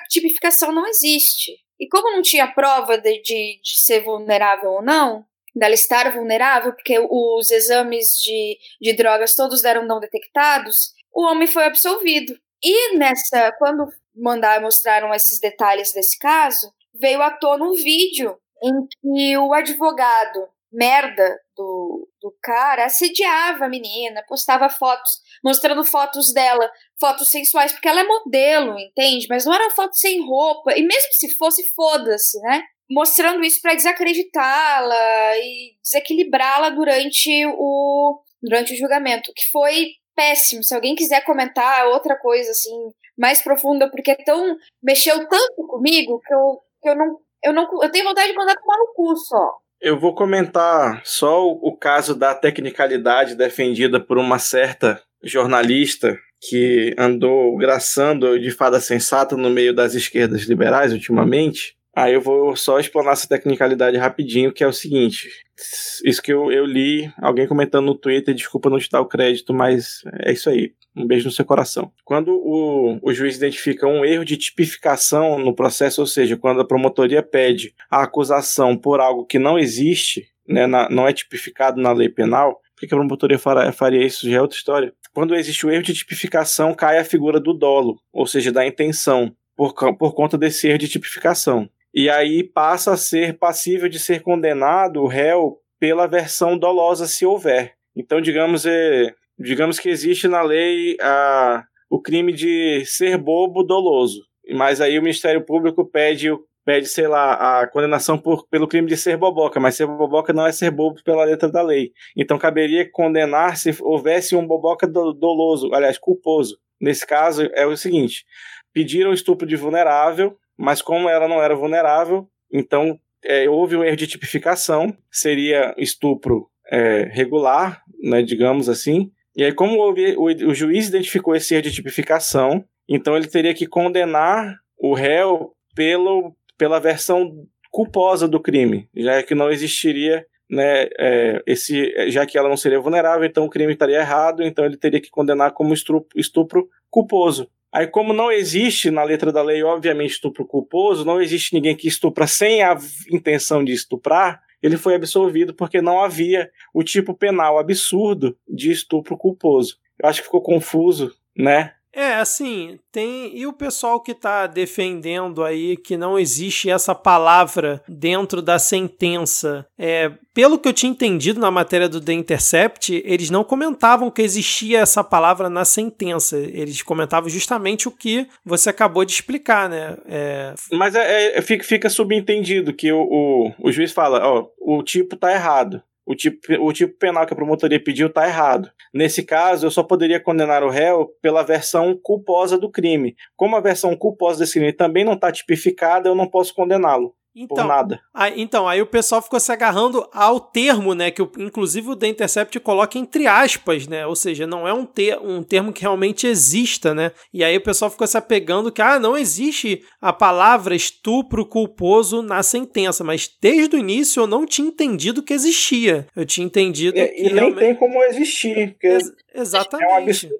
tipificação não existe. E como não tinha prova de, de, de ser vulnerável ou não, dela estar vulnerável, porque os exames de, de drogas todos deram não detectados, o homem foi absolvido. E nessa, quando mandaram mostraram esses detalhes desse caso, veio à tona um vídeo em que o advogado merda do, do cara assediava a menina, postava fotos, mostrando fotos dela, fotos sensuais, porque ela é modelo, entende? Mas não era foto sem roupa, e mesmo se fosse, foda-se, né? Mostrando isso para desacreditá-la e desequilibrá-la durante o, durante o julgamento, que foi péssimo. Se alguém quiser comentar outra coisa assim mais profunda, porque é tão mexeu tanto comigo que eu, que eu não eu não eu tenho vontade de mandar tomar no cu só. Eu vou comentar só o, caso da tecnicalidade defendida por uma certa jornalista que andou graçando de fada sensata no meio das esquerdas liberais ultimamente. Aí eu vou só explanar essa tecnicalidade rapidinho, que é o seguinte. Isso que eu, eu li, alguém comentando no Twitter, desculpa não te dar o crédito, mas é isso aí. Um beijo no seu coração. Quando o, o juiz identifica um erro de tipificação no processo, ou seja, quando a promotoria pede a acusação por algo que não existe, né, na, não é tipificado na lei penal, por que a promotoria faria isso? Já é outra história. Quando existe o erro de tipificação, cai a figura do dolo, ou seja, da intenção, por, por conta desse erro de tipificação e aí passa a ser passível de ser condenado o réu pela versão dolosa se houver. Então, digamos, é, digamos que existe na lei a, o crime de ser bobo doloso, mas aí o Ministério Público pede pede, sei lá, a condenação por, pelo crime de ser boboca, mas ser boboca não é ser bobo pela letra da lei. Então caberia condenar se houvesse um boboca doloso, aliás, culposo. Nesse caso é o seguinte: pediram estupro de vulnerável, mas como ela não era vulnerável, então é, houve um erro de tipificação, seria estupro é, regular, né, digamos assim. E aí, como houve, o, o juiz identificou esse erro de tipificação, então ele teria que condenar o réu pelo, pela versão culposa do crime, já que não existiria né, é, esse, já que ela não seria vulnerável, então o crime estaria errado, então ele teria que condenar como estupro, estupro culposo. Aí, como não existe na letra da lei, obviamente, estupro culposo, não existe ninguém que estupra sem a intenção de estuprar, ele foi absolvido porque não havia o tipo penal absurdo de estupro culposo. Eu acho que ficou confuso, né? É, assim, tem. E o pessoal que está defendendo aí que não existe essa palavra dentro da sentença. É, pelo que eu tinha entendido na matéria do The Intercept, eles não comentavam que existia essa palavra na sentença. Eles comentavam justamente o que você acabou de explicar, né? É... Mas é, é, fica, subentendido que o, o, o juiz fala: ó, o tipo tá errado o tipo, o tipo penal que a promotoria pediu está errado. Nesse caso, eu só poderia condenar o réu pela versão culposa do crime. Como a versão culposa desse crime também não está tipificada, eu não posso condená-lo. Então, por nada. Aí, então, aí o pessoal ficou se agarrando ao termo, né? Que inclusive o The Intercept coloca entre aspas, né? Ou seja, não é um, ter, um termo que realmente exista, né? E aí o pessoal ficou se apegando que, ah, não existe a palavra estupro culposo na sentença. Mas desde o início eu não tinha entendido que existia. Eu tinha entendido. É, que e nem realmente... tem como existir. Porque... Ex exatamente. É um absurdo.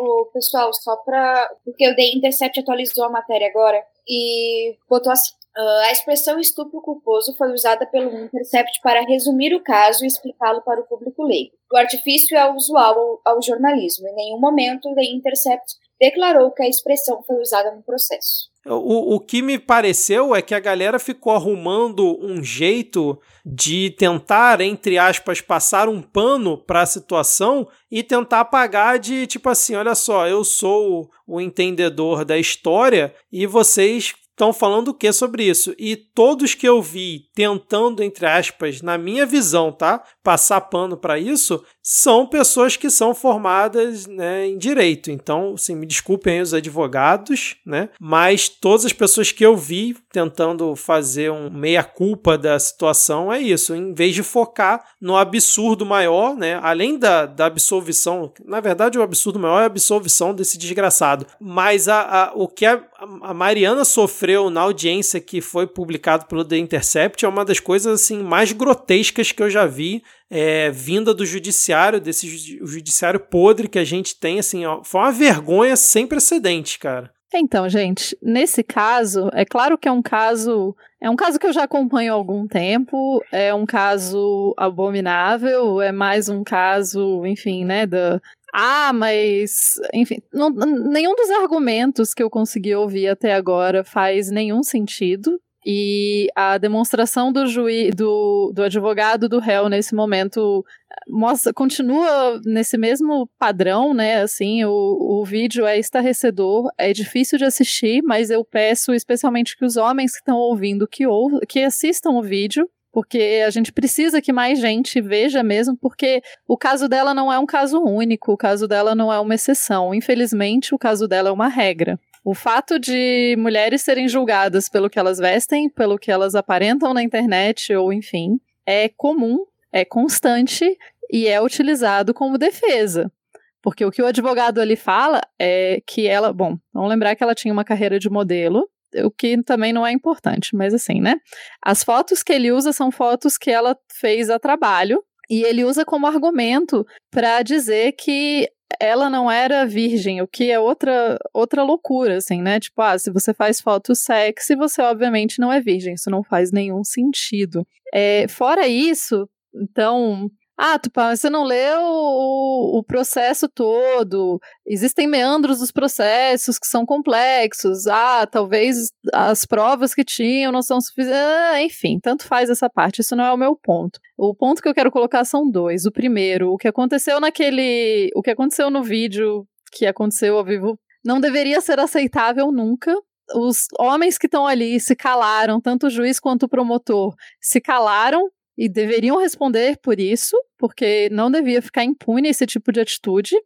O pessoal, só pra. Porque o The Intercept atualizou a matéria agora e botou assim Uh, a expressão estupro culposo foi usada pelo Intercept para resumir o caso e explicá-lo para o público leigo. O artifício é usual ao, ao jornalismo. Em nenhum momento, The Intercept declarou que a expressão foi usada no processo. O, o que me pareceu é que a galera ficou arrumando um jeito de tentar, entre aspas, passar um pano para a situação e tentar apagar de tipo assim: olha só, eu sou o entendedor da história e vocês estão falando o que sobre isso? E todos que eu vi tentando, entre aspas, na minha visão, tá? Passar pano para isso, são pessoas que são formadas né, em direito. Então, assim, me desculpem os advogados, né? Mas todas as pessoas que eu vi tentando fazer um meia-culpa da situação é isso. Em vez de focar no absurdo maior, né? Além da, da absolvição, na verdade, o absurdo maior é a absolvição desse desgraçado. Mas a, a o que a, a Mariana sofreu na audiência que foi publicado pelo The Intercept é uma das coisas assim mais grotescas que eu já vi é, vinda do judiciário, desse judiciário podre que a gente tem, assim, ó, foi uma vergonha sem precedente, cara. Então, gente, nesse caso, é claro que é um caso. É um caso que eu já acompanho há algum tempo, é um caso abominável, é mais um caso, enfim, né, da, ah, mas, enfim, não, nenhum dos argumentos que eu consegui ouvir até agora faz nenhum sentido. E a demonstração do juiz, do, do advogado do réu nesse momento mostra, continua nesse mesmo padrão, né? Assim, o, o vídeo é estarrecedor, é difícil de assistir, mas eu peço especialmente que os homens que estão ouvindo que, ou, que assistam o vídeo, porque a gente precisa que mais gente veja mesmo, porque o caso dela não é um caso único, o caso dela não é uma exceção. Infelizmente, o caso dela é uma regra. O fato de mulheres serem julgadas pelo que elas vestem, pelo que elas aparentam na internet, ou enfim, é comum, é constante e é utilizado como defesa. Porque o que o advogado ali fala é que ela, bom, vamos lembrar que ela tinha uma carreira de modelo, o que também não é importante, mas assim, né? As fotos que ele usa são fotos que ela fez a trabalho, e ele usa como argumento para dizer que ela não era virgem, o que é outra, outra loucura, assim, né? Tipo, ah, se você faz foto sexy, você obviamente não é virgem, isso não faz nenhum sentido. É, fora isso, então, ah, Tupã, você não leu o, o, processo todo. Existem meandros dos processos que são complexos. Ah, talvez as provas que tinham não são suficientes. Ah, enfim, tanto faz essa parte. Isso não é o meu ponto. O ponto que eu quero colocar são dois. O primeiro, o que aconteceu naquele. O que aconteceu no vídeo que aconteceu ao vivo não deveria ser aceitável nunca os homens que estão ali se calaram, tanto o juiz quanto o promotor se calaram e deveriam responder por isso, porque não devia ficar impune esse tipo de atitude.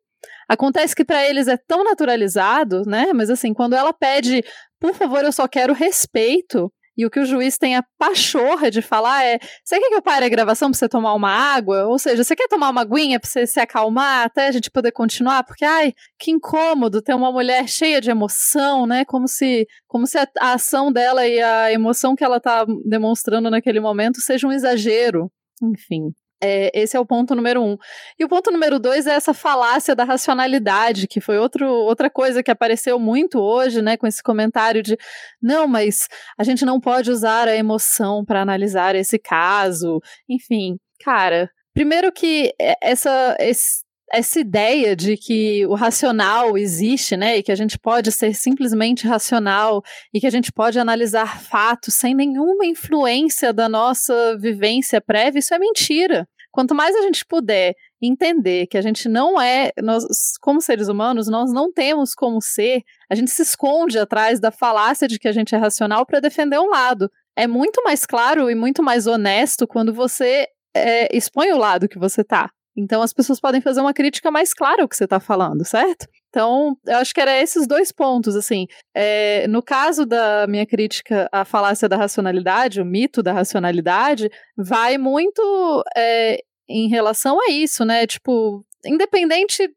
Acontece que para eles é tão naturalizado, né? Mas assim, quando ela pede, por favor, eu só quero respeito, e o que o juiz tem a pachorra de falar é: você quer que eu pare a gravação pra você tomar uma água? Ou seja, você quer tomar uma aguinha pra você se acalmar até a gente poder continuar? Porque, ai, que incômodo ter uma mulher cheia de emoção, né? Como se, como se a, a ação dela e a emoção que ela tá demonstrando naquele momento seja um exagero. Enfim. É, esse é o ponto número um. E o ponto número dois é essa falácia da racionalidade, que foi outro, outra coisa que apareceu muito hoje, né, com esse comentário de não, mas a gente não pode usar a emoção para analisar esse caso. Enfim, cara, primeiro que essa, esse, essa ideia de que o racional existe, né, e que a gente pode ser simplesmente racional e que a gente pode analisar fatos sem nenhuma influência da nossa vivência prévia, isso é mentira. Quanto mais a gente puder entender que a gente não é, nós, como seres humanos, nós não temos como ser, a gente se esconde atrás da falácia de que a gente é racional para defender um lado. É muito mais claro e muito mais honesto quando você é, expõe o lado que você tá. Então as pessoas podem fazer uma crítica mais clara ao que você está falando, certo? Então, eu acho que era esses dois pontos, assim. É, no caso da minha crítica à falácia da racionalidade, o mito da racionalidade, vai muito é, em relação a isso, né? Tipo, independente.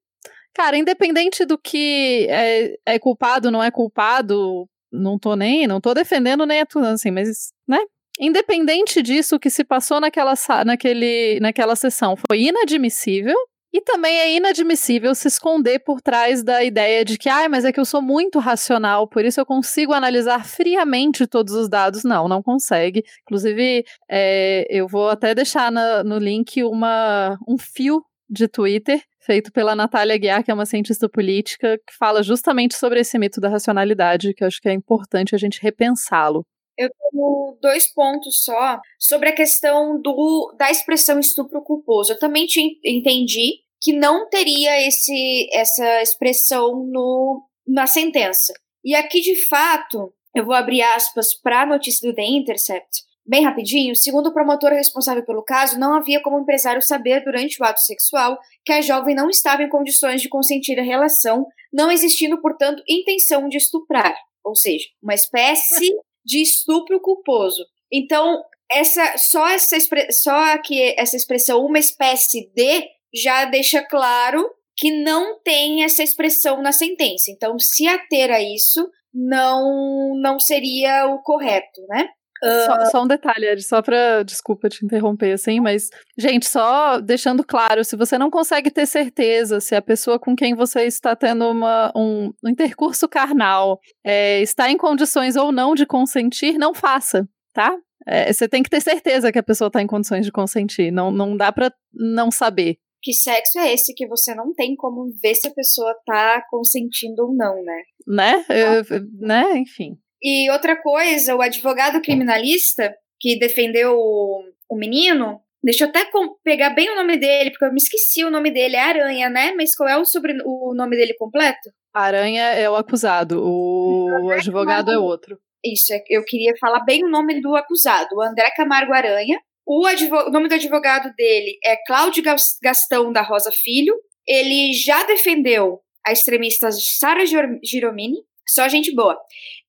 Cara, independente do que é, é culpado, não é culpado, não tô nem, não tô defendendo nem atuando assim, mas, né? Independente disso, o que se passou naquela, naquele, naquela sessão foi inadmissível. E também é inadmissível se esconder por trás da ideia de que, ah, mas é que eu sou muito racional, por isso eu consigo analisar friamente todos os dados. Não, não consegue. Inclusive, é, eu vou até deixar na, no link uma, um fio de Twitter feito pela Natália Guiar, que é uma cientista política, que fala justamente sobre esse mito da racionalidade, que eu acho que é importante a gente repensá-lo. Eu tenho dois pontos só sobre a questão do, da expressão estupro culposo. Eu também te entendi que não teria esse, essa expressão no, na sentença. E aqui, de fato, eu vou abrir aspas para a notícia do The Intercept, bem rapidinho. Segundo o promotor responsável pelo caso, não havia como o empresário saber durante o ato sexual que a jovem não estava em condições de consentir a relação, não existindo, portanto, intenção de estuprar. Ou seja, uma espécie de estupro culposo. Então, essa só essa só que essa expressão uma espécie de já deixa claro que não tem essa expressão na sentença. Então, se ater a isso, não não seria o correto, né? Só, ah. só, um detalhe, Ed, só pra. Desculpa te interromper assim, mas, gente, só deixando claro: se você não consegue ter certeza se a pessoa com quem você está tendo uma, um, um intercurso carnal é, está em condições ou não de consentir, não faça, tá? É, você tem que ter certeza que a pessoa está em condições de consentir. Não, não dá pra não saber. Que sexo é esse que você não tem como ver se a pessoa tá consentindo ou não, né? Né? Eu, né? Enfim. E outra coisa, o advogado criminalista que defendeu o, o menino, deixa eu até pegar bem o nome dele, porque eu me esqueci o nome dele, é Aranha, né? Mas qual é o, sobre, o nome dele completo? Aranha é o acusado, o advogado é outro. Isso, é, eu queria falar bem o nome do acusado, o André Camargo Aranha. O, o nome do advogado dele é Cláudio Gastão da Rosa Filho. Ele já defendeu a extremista Sara Giromini, só gente boa.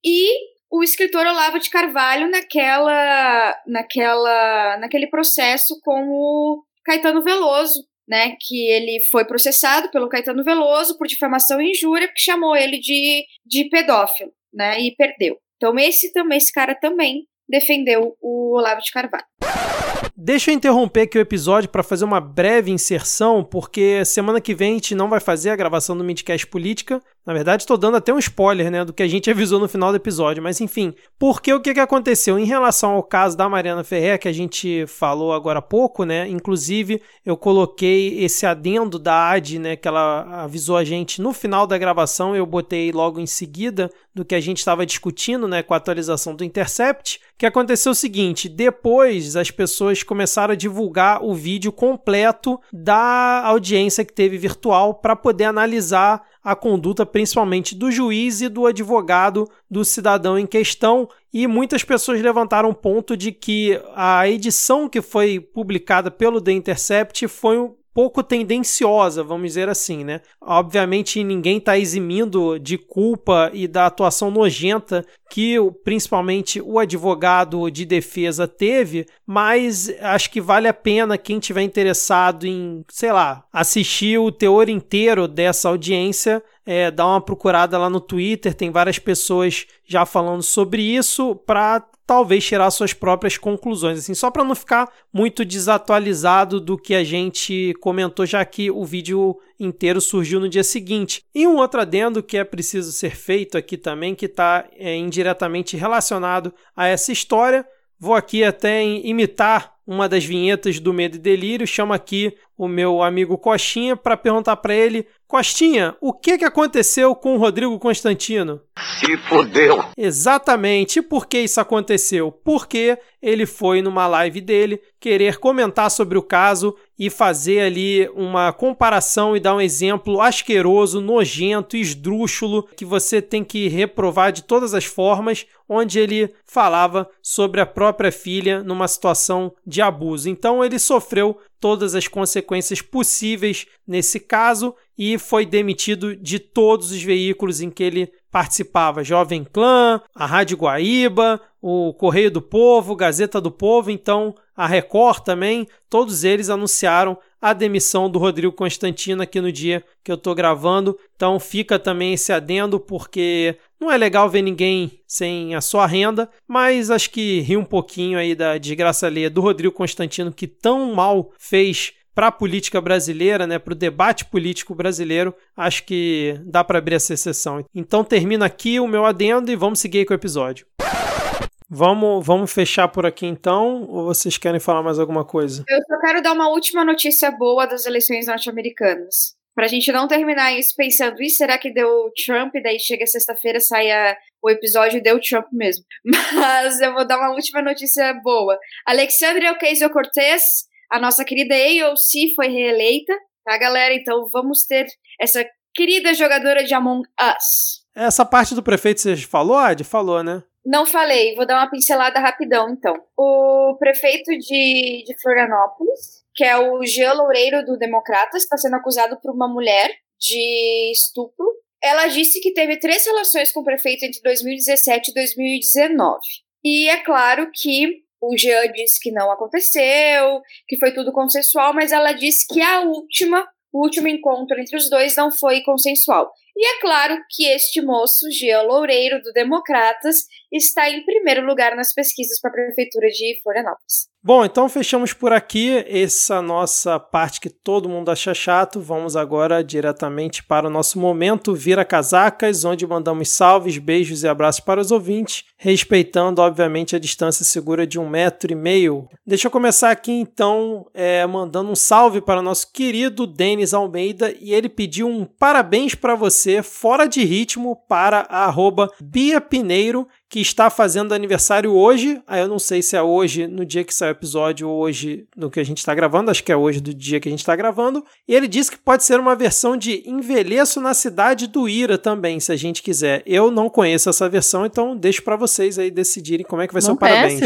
E o escritor Olavo de Carvalho naquela, naquela, naquele processo com o Caetano Veloso, né, que ele foi processado pelo Caetano Veloso por difamação e injúria, que chamou ele de, de pedófilo, né, e perdeu. Então esse também, esse cara também defendeu o Olavo de Carvalho. Deixa eu interromper aqui o episódio para fazer uma breve inserção, porque semana que vem a gente não vai fazer a gravação do Midcast Política. Na verdade, estou dando até um spoiler, né, do que a gente avisou no final do episódio. Mas enfim, porque o que, aconteceu? Em relação ao caso da Mariana Ferrer, que a gente falou agora há pouco, né? Inclusive, eu coloquei esse adendo da AD, né, que ela avisou a gente no final da gravação, eu botei logo em seguida do que a gente estava discutindo, né, com a atualização do Intercept, que aconteceu o seguinte, depois as pessoas começaram a divulgar o vídeo completo da audiência que teve virtual para poder analisar a conduta principalmente do juiz e do advogado do cidadão em questão, e muitas pessoas levantaram o ponto de que a edição que foi publicada pelo The Intercept foi pouco tendenciosa, vamos dizer assim, né? Obviamente ninguém está eximindo de culpa e da atuação nojenta que principalmente o advogado de defesa teve, mas acho que vale a pena quem tiver interessado em, sei lá, assistir o teor inteiro dessa audiência é, dar uma procurada lá no Twitter, tem várias pessoas já falando sobre isso para talvez tirar suas próprias conclusões, assim, só para não ficar muito desatualizado do que a gente comentou, já que o vídeo inteiro surgiu no dia seguinte. E um outro adendo que é preciso ser feito aqui também, que está é, indiretamente relacionado a essa história, vou aqui até imitar uma das vinhetas do Medo e Delírio, chamo aqui o meu amigo Costinha para perguntar para ele Costinha, o que, que aconteceu com o Rodrigo Constantino? Se fodeu. Exatamente. E por que isso aconteceu? Porque ele foi numa live dele querer comentar sobre o caso e fazer ali uma comparação e dar um exemplo asqueroso, nojento, esdrúxulo, que você tem que reprovar de todas as formas, onde ele falava sobre a própria filha numa situação de abuso. Então ele sofreu todas as consequências possíveis nesse caso e foi demitido de todos os veículos em que ele participava: Jovem Clã, a Rádio Guaíba, o Correio do Povo, Gazeta do Povo, então a Record também, todos eles anunciaram a demissão do Rodrigo Constantino aqui no dia que eu estou gravando. Então fica também esse adendo, porque não é legal ver ninguém sem a sua renda, mas acho que ri um pouquinho aí da desgraça alheia do Rodrigo Constantino, que tão mal fez para a política brasileira, né, para o debate político brasileiro, acho que dá para abrir essa exceção. Então termina aqui o meu adendo e vamos seguir com o episódio. Vamos, vamos fechar por aqui então, ou vocês querem falar mais alguma coisa? Eu só quero dar uma última notícia boa das eleições norte-americanas. Pra gente não terminar isso pensando, e será que deu Trump? Daí chega sexta-feira, sai a, o episódio e deu Trump mesmo. Mas eu vou dar uma última notícia boa. Alexandria Ocasio-Cortez, a nossa querida AOC, foi reeleita, tá, galera? Então vamos ter essa querida jogadora de Among Us. Essa parte do prefeito você falou, Ad? Falou, né? Não falei, vou dar uma pincelada rapidão, então. O prefeito de, de Florianópolis, que é o Jean Loureiro do Democratas, está sendo acusado por uma mulher de estupro. Ela disse que teve três relações com o prefeito entre 2017 e 2019. E é claro que o Jean disse que não aconteceu, que foi tudo consensual, mas ela disse que a última, o último encontro entre os dois não foi consensual. E é claro que este moço, Jean Loureiro, do Democratas, está em primeiro lugar nas pesquisas para a Prefeitura de Florianópolis. Bom, então fechamos por aqui essa nossa parte que todo mundo acha chato. Vamos agora diretamente para o nosso momento Vira Casacas, onde mandamos salves, beijos e abraços para os ouvintes, respeitando, obviamente, a distância segura de um metro e meio. Deixa eu começar aqui então, é, mandando um salve para o nosso querido Denis Almeida e ele pediu um parabéns para você, fora de ritmo, para a arroba Bia Pineiro, que está fazendo aniversário hoje. Aí eu não sei se é hoje, no dia que sai o episódio, ou hoje no que a gente está gravando. Acho que é hoje do dia que a gente está gravando. E ele disse que pode ser uma versão de Envelheço na Cidade do Ira também, se a gente quiser. Eu não conheço essa versão, então deixo para vocês aí decidirem como é que vai não ser o parabéns.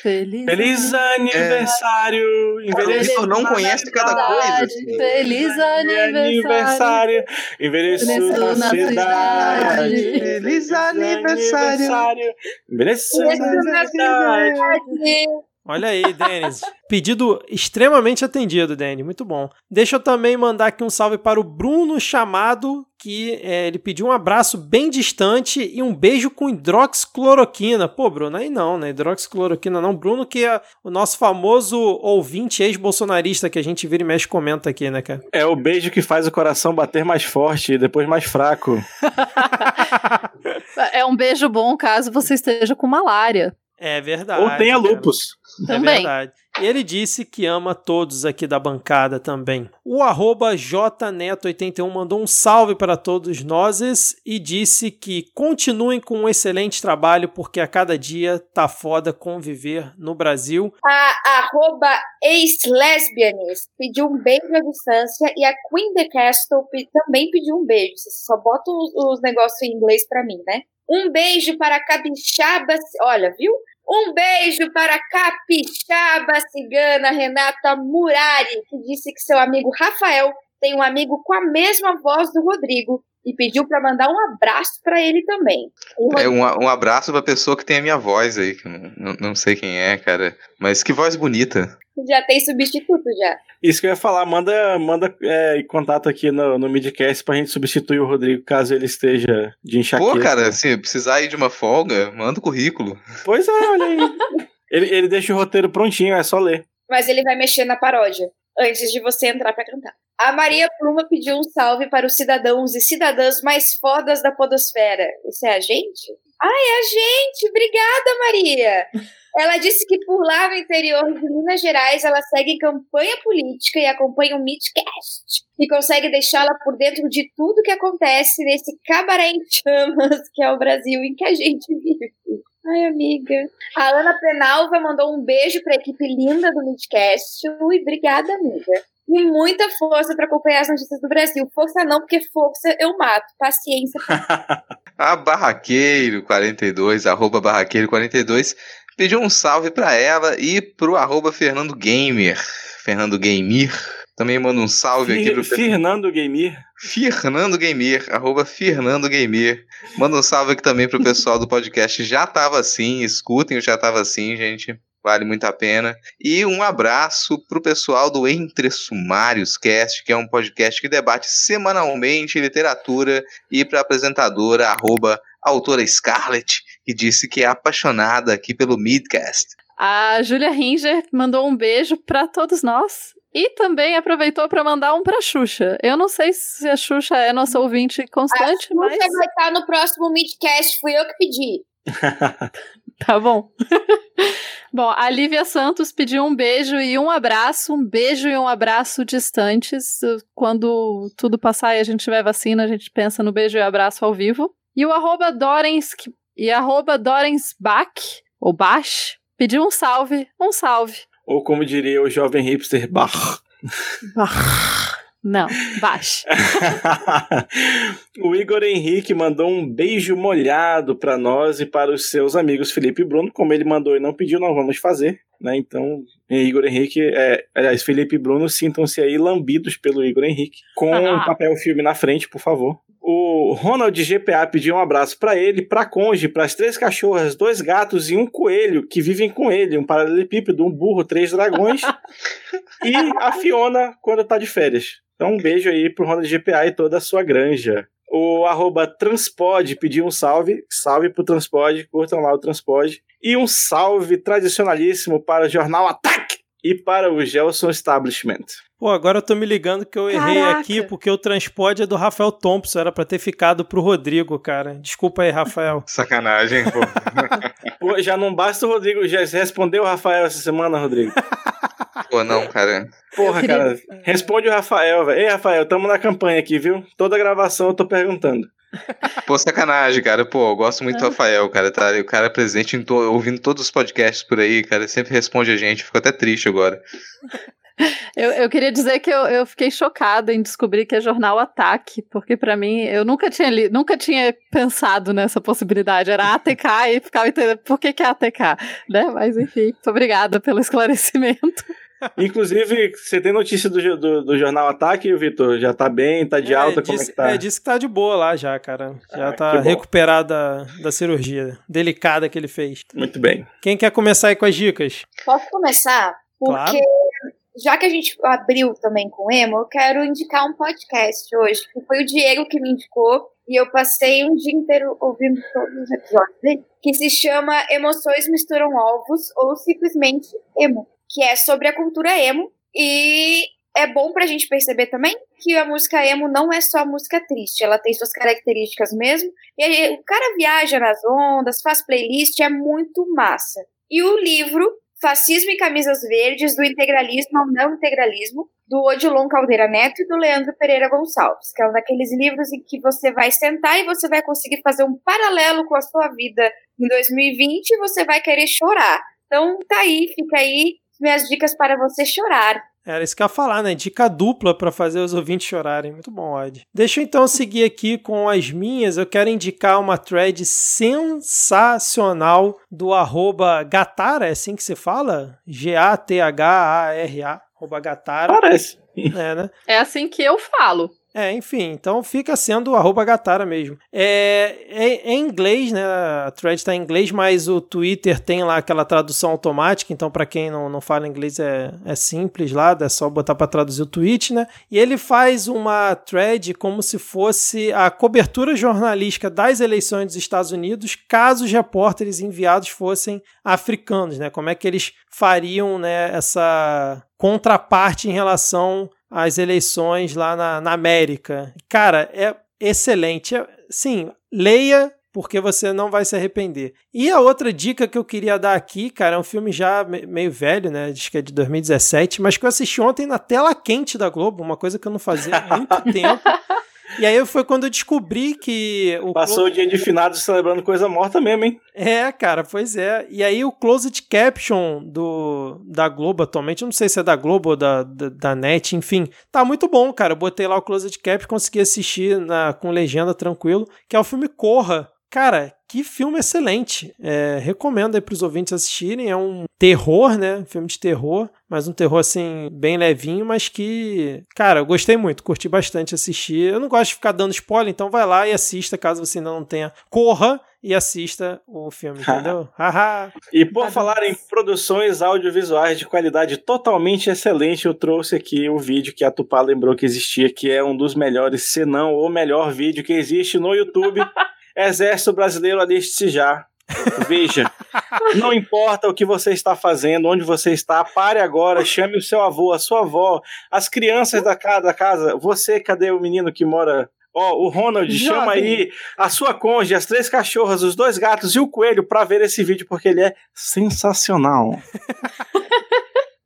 Feliz, Feliz aniversário! É... Envelheço eu não conhece cada coisa. Assim. Feliz aniversário! Envelheço na, na cidade. cidade. Feliz aniversário! Aniversário. Olha aí, Denis. Pedido extremamente atendido, Denis. Muito bom. Deixa eu também mandar aqui um salve para o Bruno Chamado, que é, ele pediu um abraço bem distante e um beijo com hidroxicloroquina. Pô, Bruno, aí não, né? Hidroxicloroquina não. Bruno, que é o nosso famoso ouvinte ex-bolsonarista que a gente vira e mexe comenta aqui, né, cara? É o beijo que faz o coração bater mais forte e depois mais fraco. é um beijo bom caso você esteja com malária. É verdade. Ou tenha lupus. É Também. verdade. Ele disse que ama todos aqui da bancada também. O arroba jneto81 mandou um salve para todos nós e disse que continuem com um excelente trabalho, porque a cada dia tá foda conviver no Brasil. A arroba ex-lesbianes pediu um beijo à distância e a Queen the Castle também pediu um beijo. Você só bota os, os negócios em inglês para mim, né? Um beijo para Capixaba. Olha, viu? Um beijo para capixaba cigana Renata Murari, que disse que seu amigo Rafael tem um amigo com a mesma voz do Rodrigo e pediu para mandar um abraço para ele também. É um, um abraço para pessoa que tem a minha voz aí, que eu não, não sei quem é, cara, mas que voz bonita. Já tem substituto já. Isso que eu ia falar, manda, manda é, contato aqui no, no Midcast pra gente substituir o Rodrigo caso ele esteja de enxaqueca. Pô, cara, se precisar ir de uma folga, manda o currículo. Pois é, olha aí. ele, ele deixa o roteiro prontinho, é só ler. Mas ele vai mexer na paródia antes de você entrar para cantar. A Maria Pluma pediu um salve para os cidadãos e cidadãs mais fodas da podosfera. Isso é a gente? Ah, é a gente! Obrigada, Maria! Ela disse que por lá no interior de Minas Gerais ela segue campanha política e acompanha o Midcast. E consegue deixá-la por dentro de tudo que acontece nesse cabaré em chamas que é o Brasil em que a gente vive. Ai, amiga. A Ana Penalva mandou um beijo para a equipe linda do Midcast. Ui, obrigada, amiga. E muita força para acompanhar as notícias do Brasil. Força não, porque força eu mato. Paciência. a Barraqueiro 42, arroba Barraqueiro 42, pediu um salve para ela e pro arroba Fernando Gamer. Fernando Gamer. Também manda um salve aqui pro Fernando Gamer. Fernando Gamer, arroba Fernando Gamer. Manda um salve aqui também pro pessoal do podcast Já Tava Assim. Escutem o Já Tava Assim, gente. Vale muito a pena. E um abraço pro pessoal do Entre Sumários Cast, que é um podcast que debate semanalmente literatura, e pra apresentadora, arroba autora Scarlett, que disse que é apaixonada aqui pelo Midcast. A Julia Ringer mandou um beijo para todos nós. E também aproveitou para mandar um pra Xuxa. Eu não sei se a Xuxa é nossa ouvinte constante, a mas. Xuxa vai estar no próximo Midcast, fui eu que pedi. tá bom. bom, a Lívia Santos pediu um beijo e um abraço, um beijo e um abraço distantes. Quando tudo passar e a gente tiver vacina, a gente pensa no beijo e abraço ao vivo. E o arroba Dorens, e arroba Dorensbach, ou Bach, pediu um salve, um salve. Ou como diria o jovem hipster, Bach. Bach. Não, baixo. o Igor Henrique mandou um beijo molhado para nós e para os seus amigos Felipe e Bruno. Como ele mandou e não pediu, nós vamos fazer. Né? Então, Igor Henrique, é, aliás, Felipe e Bruno, sintam-se aí lambidos pelo Igor Henrique. Com um papel filme na frente, por favor. O Ronald GPA pediu um abraço para ele, para Conge, para as três cachorras, dois gatos e um coelho que vivem com ele, um paralelepípedo, um burro, três dragões e a Fiona quando tá de férias. Então um beijo aí pro Ronald GPA e toda a sua granja. O arroba Transpod pediu um salve, salve pro Transpod, curtam lá o Transpod. E um salve tradicionalíssimo para o Jornal Ataque e para o Gelson Establishment. Pô, agora eu tô me ligando que eu errei Caraca. aqui porque o transporte é do Rafael Thompson, era para ter ficado pro Rodrigo, cara. Desculpa aí, Rafael. Sacanagem, pô. pô, já não basta o Rodrigo, já respondeu o Rafael essa semana, Rodrigo. Pô, não, cara. Porra, queria... cara. Responde o Rafael, velho. Ei, Rafael, tamo na campanha aqui, viu? Toda gravação eu tô perguntando. Pô, sacanagem, cara. Pô, eu gosto muito do Rafael, cara. Tá? O cara é presente to... ouvindo todos os podcasts por aí, cara. Sempre responde a gente. Fico até triste agora. Eu, eu queria dizer que eu, eu fiquei chocada em descobrir que é jornal Ataque, porque para mim eu nunca tinha li, nunca tinha pensado nessa possibilidade. Era ATK e ficava entendendo por que, que é ATK, né? Mas enfim, muito obrigada pelo esclarecimento. Inclusive, você tem notícia do, do, do jornal Ataque, Vitor? Já tá bem, tá de é, alta, como é que tá? É, disse que tá de boa lá já, cara. Já ah, tá recuperada da cirurgia delicada que ele fez. Muito bem. Quem quer começar aí com as dicas? Posso começar? Porque claro já que a gente abriu também com emo, eu quero indicar um podcast hoje, que foi o Diego que me indicou, e eu passei um dia inteiro ouvindo todos os episódios dele, que se chama Emoções Misturam Ovos, ou simplesmente Emo, que é sobre a cultura emo, e é bom pra gente perceber também que a música emo não é só música triste, ela tem suas características mesmo. E o cara viaja nas ondas, faz playlist, é muito massa. E o livro Fascismo e Camisas Verdes, do integralismo ao não integralismo, do Odilon Caldeira Neto e do Leandro Pereira Gonçalves, que é um daqueles livros em que você vai sentar e você vai conseguir fazer um paralelo com a sua vida em 2020 e você vai querer chorar. Então tá aí, fica aí minhas dicas para você chorar. Era isso que eu ia falar, né? Dica dupla para fazer os ouvintes chorarem. Muito bom, Odd. Deixa eu então seguir aqui com as minhas. Eu quero indicar uma thread sensacional do arroba Gatara, é assim que se fala? G-A-T-H-A-R-A, arroba Gatara. Parece. É, né? É assim que eu falo. É, enfim, então fica sendo arroba Gatara mesmo. É, é, é, em inglês, né? A thread está em inglês, mas o Twitter tem lá aquela tradução automática, então para quem não, não fala inglês é, é simples lá, é só botar para traduzir o tweet, né? E ele faz uma thread como se fosse a cobertura jornalística das eleições dos Estados Unidos, caso os repórteres enviados fossem africanos, né? Como é que eles fariam né, essa contraparte em relação as eleições lá na, na América. Cara, é excelente. É, sim, leia porque você não vai se arrepender. E a outra dica que eu queria dar aqui, cara, é um filme já meio velho, né? Diz que é de 2017, mas que eu assisti ontem na tela quente da Globo, uma coisa que eu não fazia há muito tempo. E aí foi quando eu descobri que. O Passou o dia de finados celebrando coisa morta mesmo, hein? É, cara, pois é. E aí o closed caption do, da Globo atualmente, não sei se é da Globo ou da, da, da NET, enfim, tá muito bom, cara. Eu botei lá o closed caption, consegui assistir na, com legenda tranquilo, que é o filme Corra, Cara, que filme excelente. É, recomendo aí pros ouvintes assistirem. É um terror, né? filme de terror, mas um terror assim, bem levinho, mas que, cara, eu gostei muito, curti bastante assistir. Eu não gosto de ficar dando spoiler, então vai lá e assista, caso você ainda não tenha. Corra e assista o filme, entendeu? e por falar em produções audiovisuais de qualidade totalmente excelente, eu trouxe aqui o vídeo que a Tupá lembrou que existia, que é um dos melhores, se não o melhor vídeo que existe no YouTube. Exército Brasileiro, aliste-se já. Veja, não importa o que você está fazendo, onde você está, pare agora, chame o seu avô, a sua avó, as crianças da casa, da casa. Você, cadê o menino que mora Ó, oh, o Ronald, Jovem. chama aí a sua conge, as três cachorras, os dois gatos e o coelho para ver esse vídeo, porque ele é sensacional.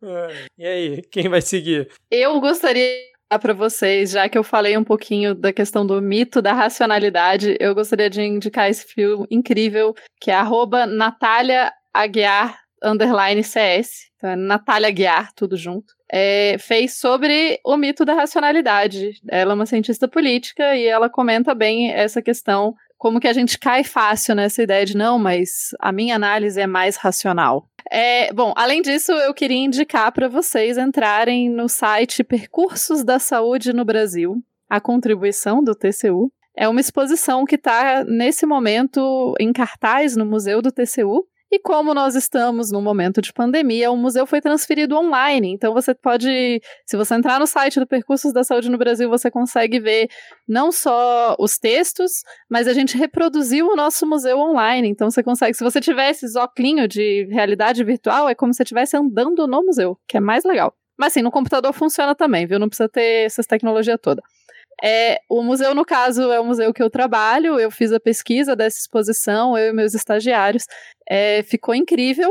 e aí, quem vai seguir? Eu gostaria para vocês, já que eu falei um pouquinho da questão do mito da racionalidade, eu gostaria de indicar esse filme incrível, que é arroba Natália Aguiar underline CS. Então é Natália Aguiar, tudo junto. É, fez sobre o mito da racionalidade. Ela é uma cientista política e ela comenta bem essa questão como que a gente cai fácil nessa ideia de não, mas a minha análise é mais racional. É, bom, além disso, eu queria indicar para vocês entrarem no site Percursos da Saúde no Brasil, a contribuição do TCU. É uma exposição que está, nesse momento, em cartaz no Museu do TCU. E como nós estamos num momento de pandemia, o museu foi transferido online. Então você pode, se você entrar no site do Percursos da Saúde no Brasil, você consegue ver não só os textos, mas a gente reproduziu o nosso museu online. Então você consegue, se você tiver esse óculos de realidade virtual, é como se você estivesse andando no museu, que é mais legal. Mas sim, no computador funciona também, viu? Não precisa ter essas tecnologias todas. É, o museu, no caso, é o museu que eu trabalho. Eu fiz a pesquisa dessa exposição, eu e meus estagiários. É, ficou incrível.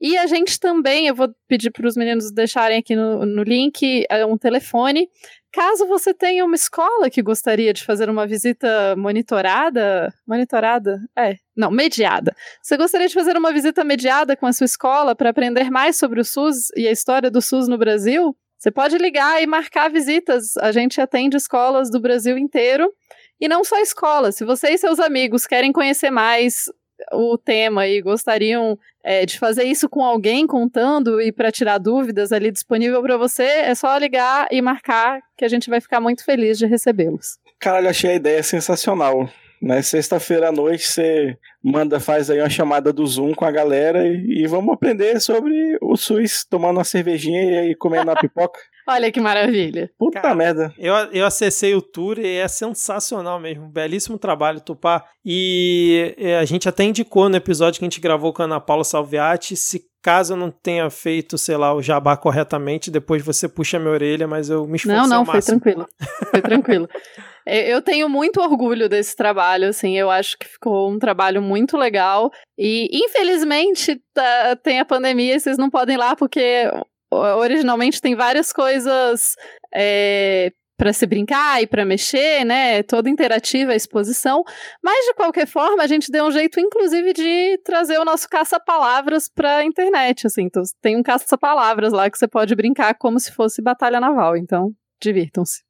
E a gente também, eu vou pedir para os meninos deixarem aqui no, no link é, um telefone. Caso você tenha uma escola que gostaria de fazer uma visita monitorada, monitorada? É, não, mediada. Você gostaria de fazer uma visita mediada com a sua escola para aprender mais sobre o SUS e a história do SUS no Brasil? Você pode ligar e marcar visitas. A gente atende escolas do Brasil inteiro. E não só escolas. Se você e seus amigos querem conhecer mais o tema e gostariam é, de fazer isso com alguém contando e para tirar dúvidas ali disponível para você, é só ligar e marcar que a gente vai ficar muito feliz de recebê-los. Caralho, achei a ideia sensacional. Né? Sexta-feira à noite você manda, faz aí uma chamada do Zoom com a galera e, e vamos aprender sobre o SUS, tomando uma cervejinha e comendo uma pipoca. Olha que maravilha. Puta Cara, merda. Eu, eu acessei o tour e é sensacional mesmo. Belíssimo trabalho, Tupá. E a gente até indicou no episódio que a gente gravou com a Ana Paula Salviati. Se caso eu não tenha feito, sei lá, o jabá corretamente, depois você puxa minha orelha, mas eu me esforcei Não, não, foi tranquilo. Foi tranquilo. Eu tenho muito orgulho desse trabalho, assim, eu acho que ficou um trabalho muito legal. E, infelizmente, tá, tem a pandemia e vocês não podem ir lá, porque originalmente tem várias coisas é, para se brincar e para mexer, né? Toda interativa a exposição. Mas de qualquer forma, a gente deu um jeito, inclusive, de trazer o nosso caça-palavras para a internet. Assim, então, tem um caça-palavras lá que você pode brincar como se fosse batalha naval. Então, divirtam-se.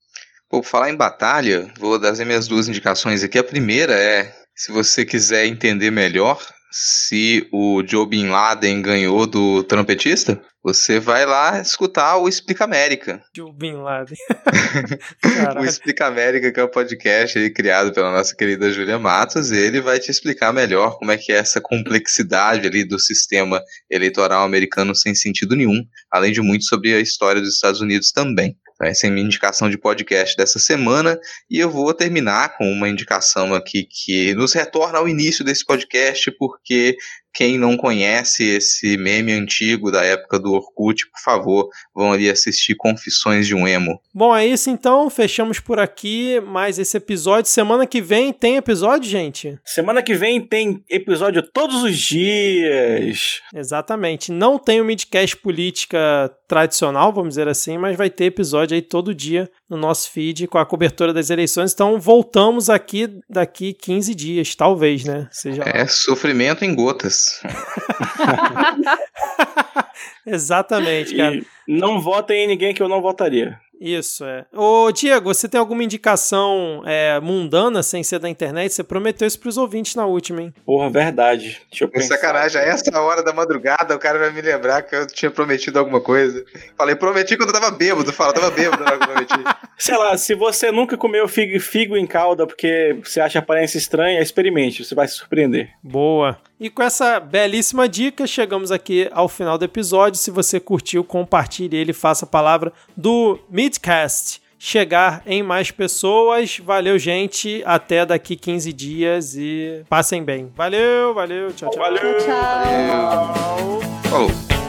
Por falar em batalha, vou as minhas duas indicações aqui. A primeira é, se você quiser entender melhor se o Joe Bin Laden ganhou do trompetista, você vai lá escutar o Explica América. Joe Bin Laden. o Explica América, que é o um podcast aí, criado pela nossa querida Julia Matos, ele vai te explicar melhor como é que é essa complexidade ali do sistema eleitoral americano sem sentido nenhum, além de muito sobre a história dos Estados Unidos também. Essa é a minha indicação de podcast dessa semana. E eu vou terminar com uma indicação aqui que nos retorna ao início desse podcast, porque quem não conhece esse meme antigo da época do Orkut, por favor, vão ali assistir Confissões de um Emo. Bom, é isso então. Fechamos por aqui mais esse episódio. Semana que vem tem episódio, gente? Semana que vem tem episódio todos os dias. Exatamente. Não tem o Midcast Política tradicional, vamos dizer assim, mas vai ter episódio aí todo dia no nosso feed com a cobertura das eleições. Então voltamos aqui daqui 15 dias, talvez, né? Seja é, sofrimento em gotas. Exatamente, cara. E não votem em ninguém que eu não votaria. Isso, é. Ô, Diego, você tem alguma indicação é, mundana sem ser da internet? Você prometeu isso pros ouvintes na última, hein? Porra, verdade. Deixa eu pensar. Sacanagem, a essa hora da madrugada o cara vai me lembrar que eu tinha prometido alguma coisa. Falei, prometi quando eu tava bêbado. Fala, tava bêbado na hora que eu prometi. Sei lá, se você nunca comeu figo, figo em calda porque você acha a aparência estranha, experimente, você vai se surpreender. Boa. E com essa belíssima dica, chegamos aqui ao final do episódio. Se você curtiu, compartilhe ele, faça a palavra do Midcast chegar em mais pessoas. Valeu, gente. Até daqui 15 dias e passem bem. Valeu, valeu. Tchau, tchau. Valeu. Tchau.